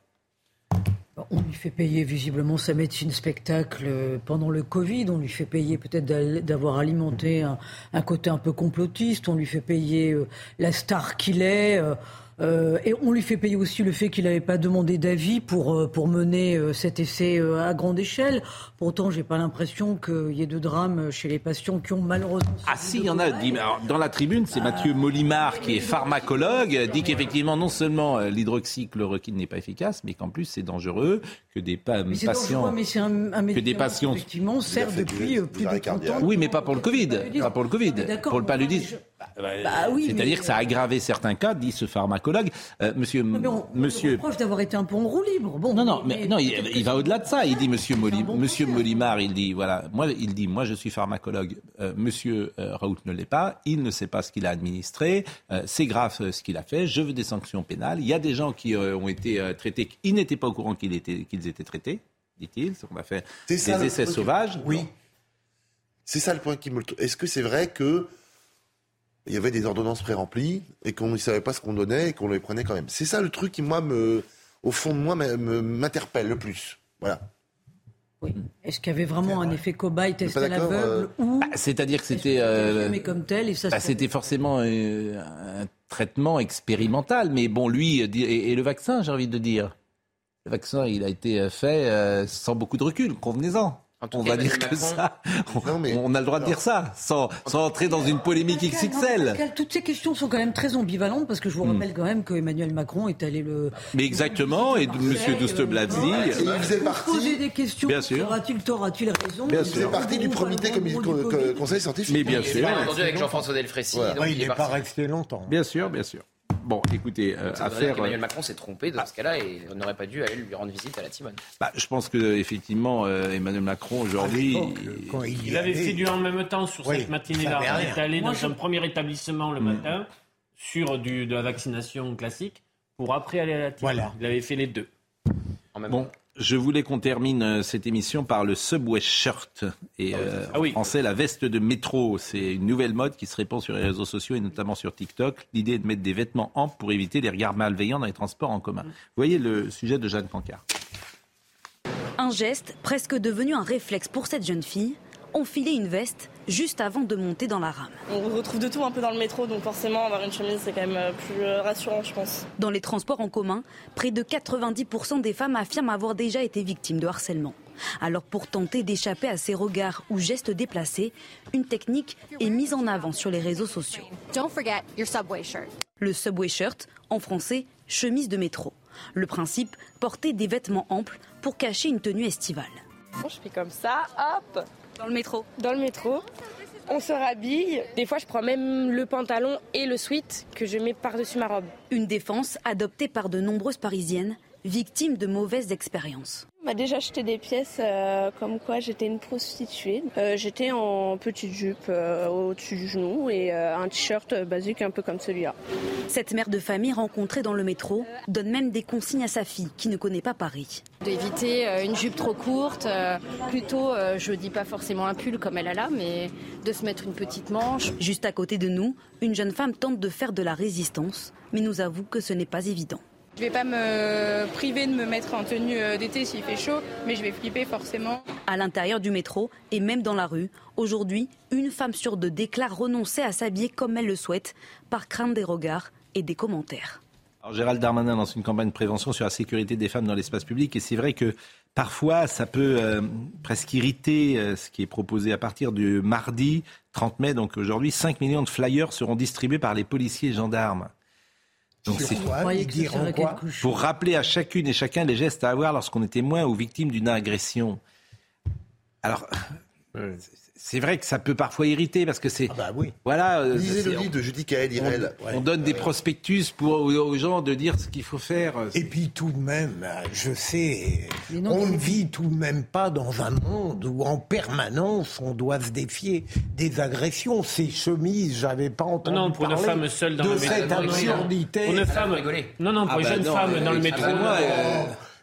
On lui fait payer visiblement sa médecine spectacle euh, pendant le Covid. On lui fait payer peut-être d'avoir alimenté un, côté un peu complotiste. On lui fait payer euh, la star qu'il est. Euh, et on lui fait payer aussi le fait qu'il n'avait pas demandé d'avis pour, euh, pour mener euh, cet essai à grande échelle. Pourtant, j'ai pas l'impression qu'il y ait de drames chez les patients qui ont malheureusement.
Ah si, il y en a. dans la tribune, c'est Mathieu Molimar qui est pharmacologue, dit qu'effectivement, non seulement l'hydroxychloroquine n'est pas efficace, mais qu'en plus c'est dangereux, que des pa
mais
patients,
mais c'est un, un
que des patients,
effectivement, sert depuis plus de 30 ans.
Oui, mais pas pour le Covid, pas pour le Covid, pour le paludisme.
Bah, oui,
C'est-à-dire que ça a aggravé certains cas, dit ce pharmacologue. Euh, monsieur,
on,
monsieur.
On proche d'avoir été un peu en roue libre. Bon,
non, non, mais, non, il, va au-delà de ça. Il dit Monsieur, Moli, monsieur Molimar, il dit voilà, moi, il dit moi, je suis pharmacologue. Euh, monsieur euh, Raoult ne l'est pas. Il ne sait pas ce qu'il a administré. Euh, c'est grave ce qu'il a fait. Je veux des sanctions pénales. Il y a des gens qui ont été traités, qui n'étaient pas au courant qu'ils étaient, qu'ils étaient traités, dit-il. On a fait des essais sauvages.
Oui. C'est ça le point qui me. Est-ce que c'est vrai que il y avait des ordonnances pré-remplies et qu'on ne savait pas ce qu'on donnait et qu'on les prenait quand même. C'est ça le truc qui, moi, me, au fond de moi, m'interpelle le plus. Voilà.
Oui. Est-ce qu'il y avait vraiment un effet cobaye testé à l'aveugle euh, ou
bah, C'est-à-dire que c'était euh,
comme tel et ça
bah, c'était forcément euh, un traitement expérimental, mais bon, lui et, et le vaccin, j'ai envie de dire, le vaccin, il a été fait sans beaucoup de recul. Convenez-en on va dire que ça. On, a le droit de dire ça, sans, sans entrer dans une polémique XXL.
toutes ces questions sont quand même très ambivalentes parce que je vous hmm. rappelle quand même que Emmanuel Macron est allé le.
Mais exactement, et M. Douste-Blazy.
Il faisait partie.
Poser des questions.
Bien sûr.
Aura-t-il tort, a-t-il raison?
Bien sûr. Il faisait partie du comité conseil scientifique.
Mais bien sûr.
entendu avec Jean-François Delfrécy.
Il n'est pas resté longtemps.
Bien sûr, bien sûr. Bon, écoutez, euh, affaire.
Emmanuel Macron s'est trompé dans ce cas-là et on n'aurait pas dû aller lui rendre visite à la Timone.
Bah, je pense que effectivement, euh, Emmanuel Macron aujourd'hui,
il, avait fait du en même temps sur cette matinée-là. Il est allé dans un premier établissement le mm. matin sur du, de la vaccination classique pour après aller à la Timone. Il avait fait les deux.
En même bon. Temps. Je voulais qu'on termine euh, cette émission par le Subway Shirt. Et ah euh, ah en français, la veste de métro. C'est une nouvelle mode qui se répand sur les réseaux sociaux et notamment sur TikTok. L'idée est de mettre des vêtements amples pour éviter les regards malveillants dans les transports en commun. Vous voyez le sujet de Jeanne Cancard.
Un geste presque devenu un réflexe pour cette jeune fille enfiler une veste juste avant de monter dans la rame.
On retrouve de tout un peu dans le métro, donc forcément avoir une chemise c'est quand même euh, plus euh, rassurant je pense.
Dans les transports en commun, près de 90% des femmes affirment avoir déjà été victimes de harcèlement. Alors pour tenter d'échapper à ces regards ou gestes déplacés, une technique est mise en avant sur les réseaux sociaux. Le subway shirt, en français, chemise de métro. Le principe, porter des vêtements amples pour cacher une tenue estivale.
Je fais comme ça, hop,
dans le métro
Dans le métro. On se rhabille. Des fois, je prends même le pantalon et le sweat que je mets par-dessus ma robe.
Une défense adoptée par de nombreuses Parisiennes victimes de mauvaises expériences
m'a déjà acheté des pièces euh, comme quoi j'étais une prostituée. Euh, j'étais en petite jupe euh, au-dessus du genou et un t-shirt basique un peu comme celui-là.
Cette mère de famille rencontrée dans le métro donne même des consignes à sa fille qui ne connaît pas Paris.
D'éviter une jupe trop courte, plutôt, je dis pas forcément un pull comme elle a là, mais de se mettre une petite manche.
Juste à côté de nous, une jeune femme tente de faire de la résistance, mais nous avoue que ce n'est pas évident.
Je vais pas me priver de me mettre en tenue euh, d'été s'il fait chaud, mais je vais flipper forcément.
À l'intérieur du métro et même dans la rue, aujourd'hui, une femme sur deux déclare renoncer à s'habiller comme elle le souhaite, par crainte des regards et des commentaires.
Alors Gérald Darmanin lance une campagne de prévention sur la sécurité des femmes dans l'espace public et c'est vrai que parfois ça peut euh, presque irriter euh, ce qui est proposé à partir du mardi 30 mai, donc aujourd'hui 5 millions de flyers seront distribués par les policiers et gendarmes. Donc c'est pour rappeler à chacune et chacun les gestes à avoir lorsqu'on est témoin ou victime d'une agression. Alors, c'est vrai que ça peut parfois irriter parce que c'est.
Ah bah oui.
Voilà.
Euh, Lisez le livre de Judy Irel.
On, donne des prospectus pour, aux gens de dire ce qu'il faut faire.
Et puis tout de même, je sais, on ne vit tout de même pas dans un monde où en permanence on doit se défier des agressions. Ces chemises, j'avais pas entendu
non, pour
parler
une femme seule dans
de
le
cette
métro.
absurdité.
Pour une femme, non, non, pour ah une bah jeune femme dans le métro.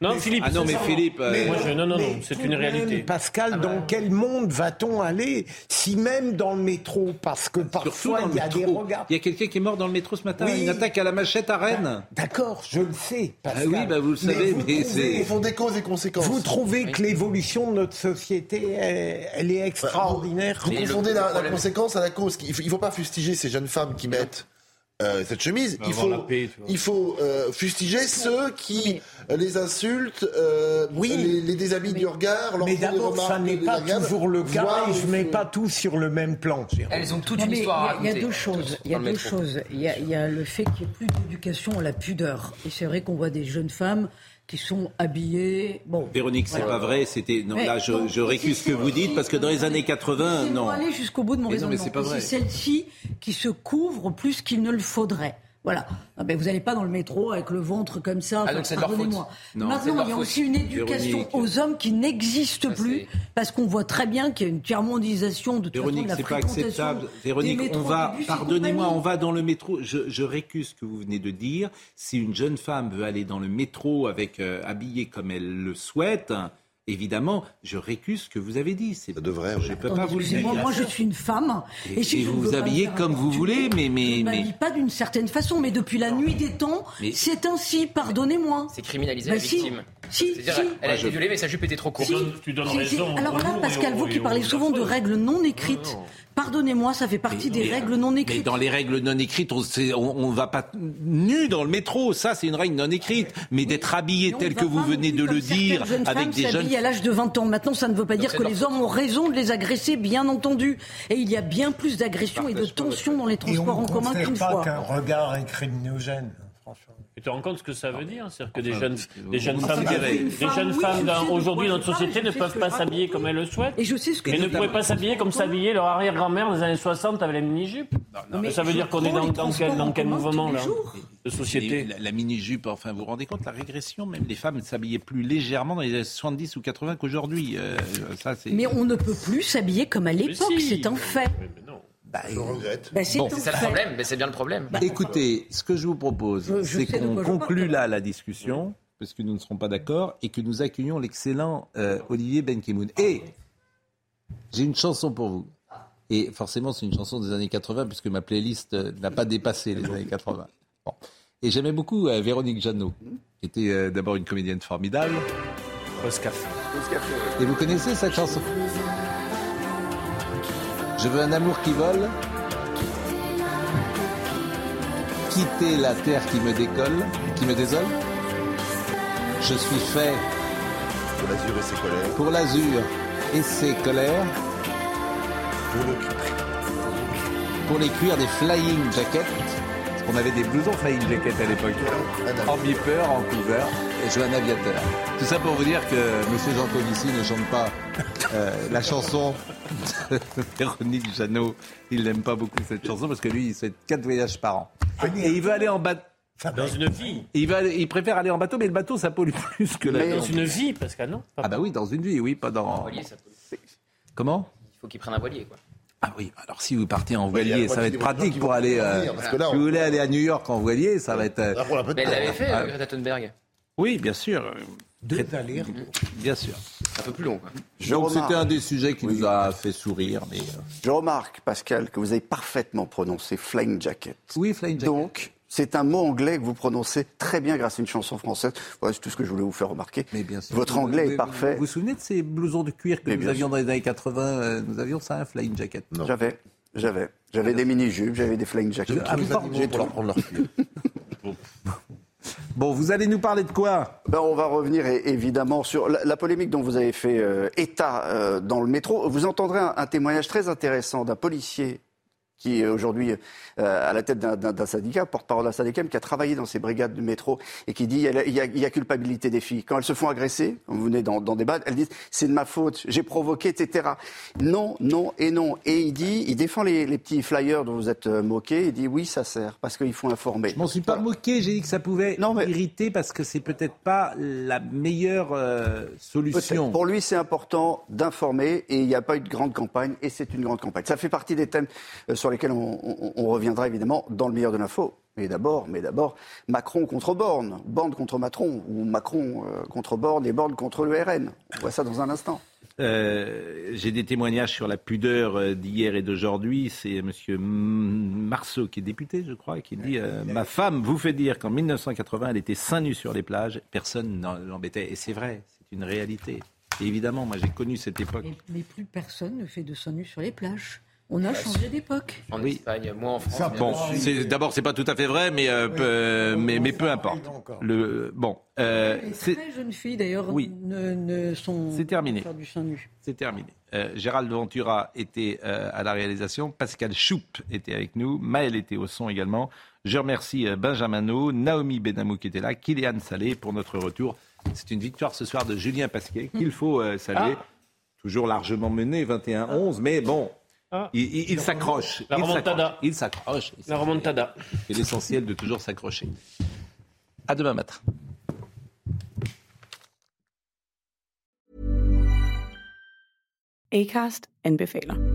Non, Philippe.
Ah non, mais Philippe.
Euh, Moi, je, non, non, non, c'est une réalité.
Pascal, ah bah. dans quel monde va-t-on aller si même dans le métro, parce que parfois il y a des regards.
Il y a quelqu'un qui est mort dans le métro ce matin. Une attaque à la machette à Rennes.
D'accord, je le sais. Pascal.
Ah oui, bah vous le savez, mais, c'est.
Ils font des causes et conséquences.
Vous trouvez que l'évolution de notre société, elle, est extraordinaire?
Vous, confondez la, la, conséquence à la cause. Il ne faut pas fustiger ces jeunes femmes qui mettent euh, cette chemise. Il faut, il faut euh, fustiger ceux qui les insultent, euh, oui, les, les, déshabillent du regard.
Mais d'abord, ça n'est pas toujours le cas et je ne mets pas tout sur le même plan.
Elles ont toute une histoire
Il y, a deux choses. Il y a deux choses. Il y a, il y a le fait qu'il n'y ait plus d'éducation à la pudeur. Et c'est vrai qu'on voit des jeunes femmes qui sont habillés. Bon,
Véronique, c'est pas vrai. C'était non, là, je, je récuse ce que vous dites parce que dans les années 80, non.
aller jusqu'au bout de mon raisonnement. C'est celle-ci qui se couvre plus qu'il ne le faudrait. Voilà. Ah ben, vous n'allez pas dans le métro avec le ventre comme ça.
Ah, pardonnez-moi.
Maintenant, il y a aussi une éducation aux hommes qui n'existe plus parce qu'on voit très bien qu'il y a une tiers-mondisation de toute
Véronique, c'est pas acceptable. Véronique, on va, pardonnez-moi, on va dans le métro. Je, je, récuse ce que vous venez de dire. Si une jeune femme veut aller dans le métro avec euh, habillée comme elle le souhaite, Évidemment, je récuse ce que vous avez dit.
Ça devrait.
Je ne peux pas vous le dire.
Moi, je suis une femme.
Et, si vous vous habillez comme vous voulez, mais mais
je mais pas d'une certaine façon, mais depuis la nuit des temps, c'est ainsi. Pardonnez-moi.
C'est criminaliser bah, la victime. Si, si, Elle a été violée, mais sa jupe était trop courte.
tu donnes raison.
Alors là, Pascal, vous qui parlez souvent de règles non écrites, Pardonnez-moi, ça fait partie des règles non écrites.
Mais dans les règles non écrites, on ne va pas nu dans le métro. Ça, c'est une règle non écrite. Mais d'être habillé tel que vous venez de le dire, avec des jeunes.
à l'âge de 20 ans. Maintenant, ça ne veut pas dire que les hommes ont raison de les agresser, bien entendu. Et il y a bien plus d'agressions et de tensions dans les transports en commun qu'une fois.
pas qu'un regard est criminogène.
Tu te rends compte ce que ça veut dire C'est-à-dire que des jeunes, des jeunes femmes, des jeunes femmes aujourd'hui dans notre société ne peuvent pas s'habiller comme elles le souhaitent.
Et je sais ce que
mais ne pouvaient pas s'habiller comme s'habillaient leur arrière-grand-mère dans les années 60 avec la mini-jupe. Ça veut dire qu'on est dans, dans, quel, dans quel mouvement là de société
La, mini-jupe, enfin, vous vous rendez compte la régression Même les femmes s'habillaient plus légèrement dans les années 70 ou 80 qu'aujourd'hui. Euh,
mais on ne peut plus s'habiller comme à l'époque, c'est un fait.
Bah, je regrette.
Bah, c'est
ça le problème, mais c'est bien le problème.
Bah, Écoutez, ce que je vous propose, c'est qu'on conclue là la discussion, parce que nous ne serons pas d'accord, et que nous accueillons l'excellent euh, Olivier Benkemoun. Et j'ai une chanson pour vous. Et forcément, c'est une chanson des années 80, puisque ma playlist euh, n'a pas dépassé les années 80. Et j'aimais beaucoup euh, Véronique Jeannot, qui était d'abord une comédienne formidable.
Oscar.
Et vous connaissez cette chanson? Je veux un amour qui vole, quitter la terre qui me décolle, qui me désole. Je suis fait
pour l'azur et ses colères.
Pour l'azur et ses colères.
Pour, le...
pour les cuirs des flying jackets. On avait des blousons flying jackets à l'époque. En beeper, en couvert et je veux un aviateur. Tout ça pour vous dire que M. Jean Covici ne chante pas euh, la chanson de [laughs] Véronique Jeannot. Il n'aime pas beaucoup cette chanson parce que lui, il fait quatre voyages par an. Et il veut aller en bateau.
dans une vie.
Il, va, il préfère aller en bateau, mais le bateau, ça pollue [laughs] plus que la
Dans une vie, Pascal, non
Ah bah oui, dans une vie, oui, pas dans... Comment
Il faut qu'il prenne un voilier, quoi.
Ah oui, alors si vous partez en voilier, ça va être pratique pour aller. Euh, si vous voulez aller à New York en voilier, ça va être. Euh,
mais elle l'avait fait, ah. Greta Thunberg.
Oui, bien sûr.
Deux allers
Bien sûr.
Un peu plus long. Quoi.
C'était un des sujets qui nous a fait sourire. Mais... Euh.
Je remarque, Pascal, que vous avez parfaitement prononcé Flying Jacket.
Oui, Flying Jacket.
Donc, c'est un mot anglais que vous prononcez très bien grâce à une chanson française. Voilà, c'est tout ce que je voulais vous faire remarquer.
Mais bien sûr.
Votre anglais est parfait.
Vous vous souvenez de ces blousons de cuir que nous avions dans les années 80 euh, Nous avions ça, un flying jacket?
J'avais, j'avais. J'avais des mini-jupes, j'avais des flying jackets.
Ah, j'ai pour leur prendre leur [laughs] cuir.
Bon, vous allez nous parler de quoi
ben, On va revenir évidemment sur la, polémique dont vous avez fait euh, état euh, dans le métro. Vous entendrez un témoignage très intéressant d'un policier qui est aujourd'hui euh, à la tête d'un syndicat, porte-parole d'un syndicat, qui a travaillé dans ces brigades de métro et qui dit il y, a, il y, a, culpabilité des filles. Quand elles se font agresser, comme vous venez dans, dans des elles disent c'est de ma faute, j'ai provoqué, etc. Non, non et non. Et il dit, il défend les, les petits flyers dont vous êtes euh, moqués. Il dit oui, ça sert parce qu'il faut informer.
Je m'en suis pas moqué. J'ai dit que ça pouvait non, mais... irriter parce que c'est peut-être pas la meilleure euh, solution.
Pour lui, c'est important d'informer et il n'y a pas eu de grande campagne et c'est une grande campagne. Ça fait partie des thèmes sur lesquels on, on, on, reviendra évidemment dans le meilleur de l'info Mais d'abord, mais d'abord, Macron contre Borne, Borne contre Macron, ou Macron euh, contre Borne et Borne contre le RN. On voit ça dans un instant.
Euh, j'ai des témoignages sur la pudeur euh, d'hier et d'aujourd'hui. C'est M. Marceau, qui est député, je crois, qui dit Ma femme vous fait dire qu'en 1980, elle était seins nus sur les plages. Personne l'embêtait. Et c'est vrai, c'est une réalité. évidemment, moi, j'ai connu cette époque.
Mais, plus personne ne fait de seins nus sur les plages. On a changé d'époque.
En Espagne, moi en France.
Bon, d'abord, c'est pas tout à fait vrai, mais, euh, peu, mais, mais, peu importe. Le, bon,
euh, les très jeunes filles, d'ailleurs,
oui.
ne, ne, sont
C'est terminé.
du sein nu.
C'est terminé. Euh, Gérald Ventura était euh, à la réalisation, Pascal Choup était avec nous, Maël était au son également. Je remercie euh, Benjamin No, Naomi Benamou qui était là, Kylian Salé pour notre retour. C'est une victoire ce soir de Julien Pasquet qu'il faut saluer.
Ah.
Toujours largement mené, 21-11, mais bon, ah. Il, s'accroche.
La remontada.
Il s'accroche.
La remontada.
C'est [laughs] l'essentiel de toujours s'accrocher. À demain matin.
Acast anbefaler.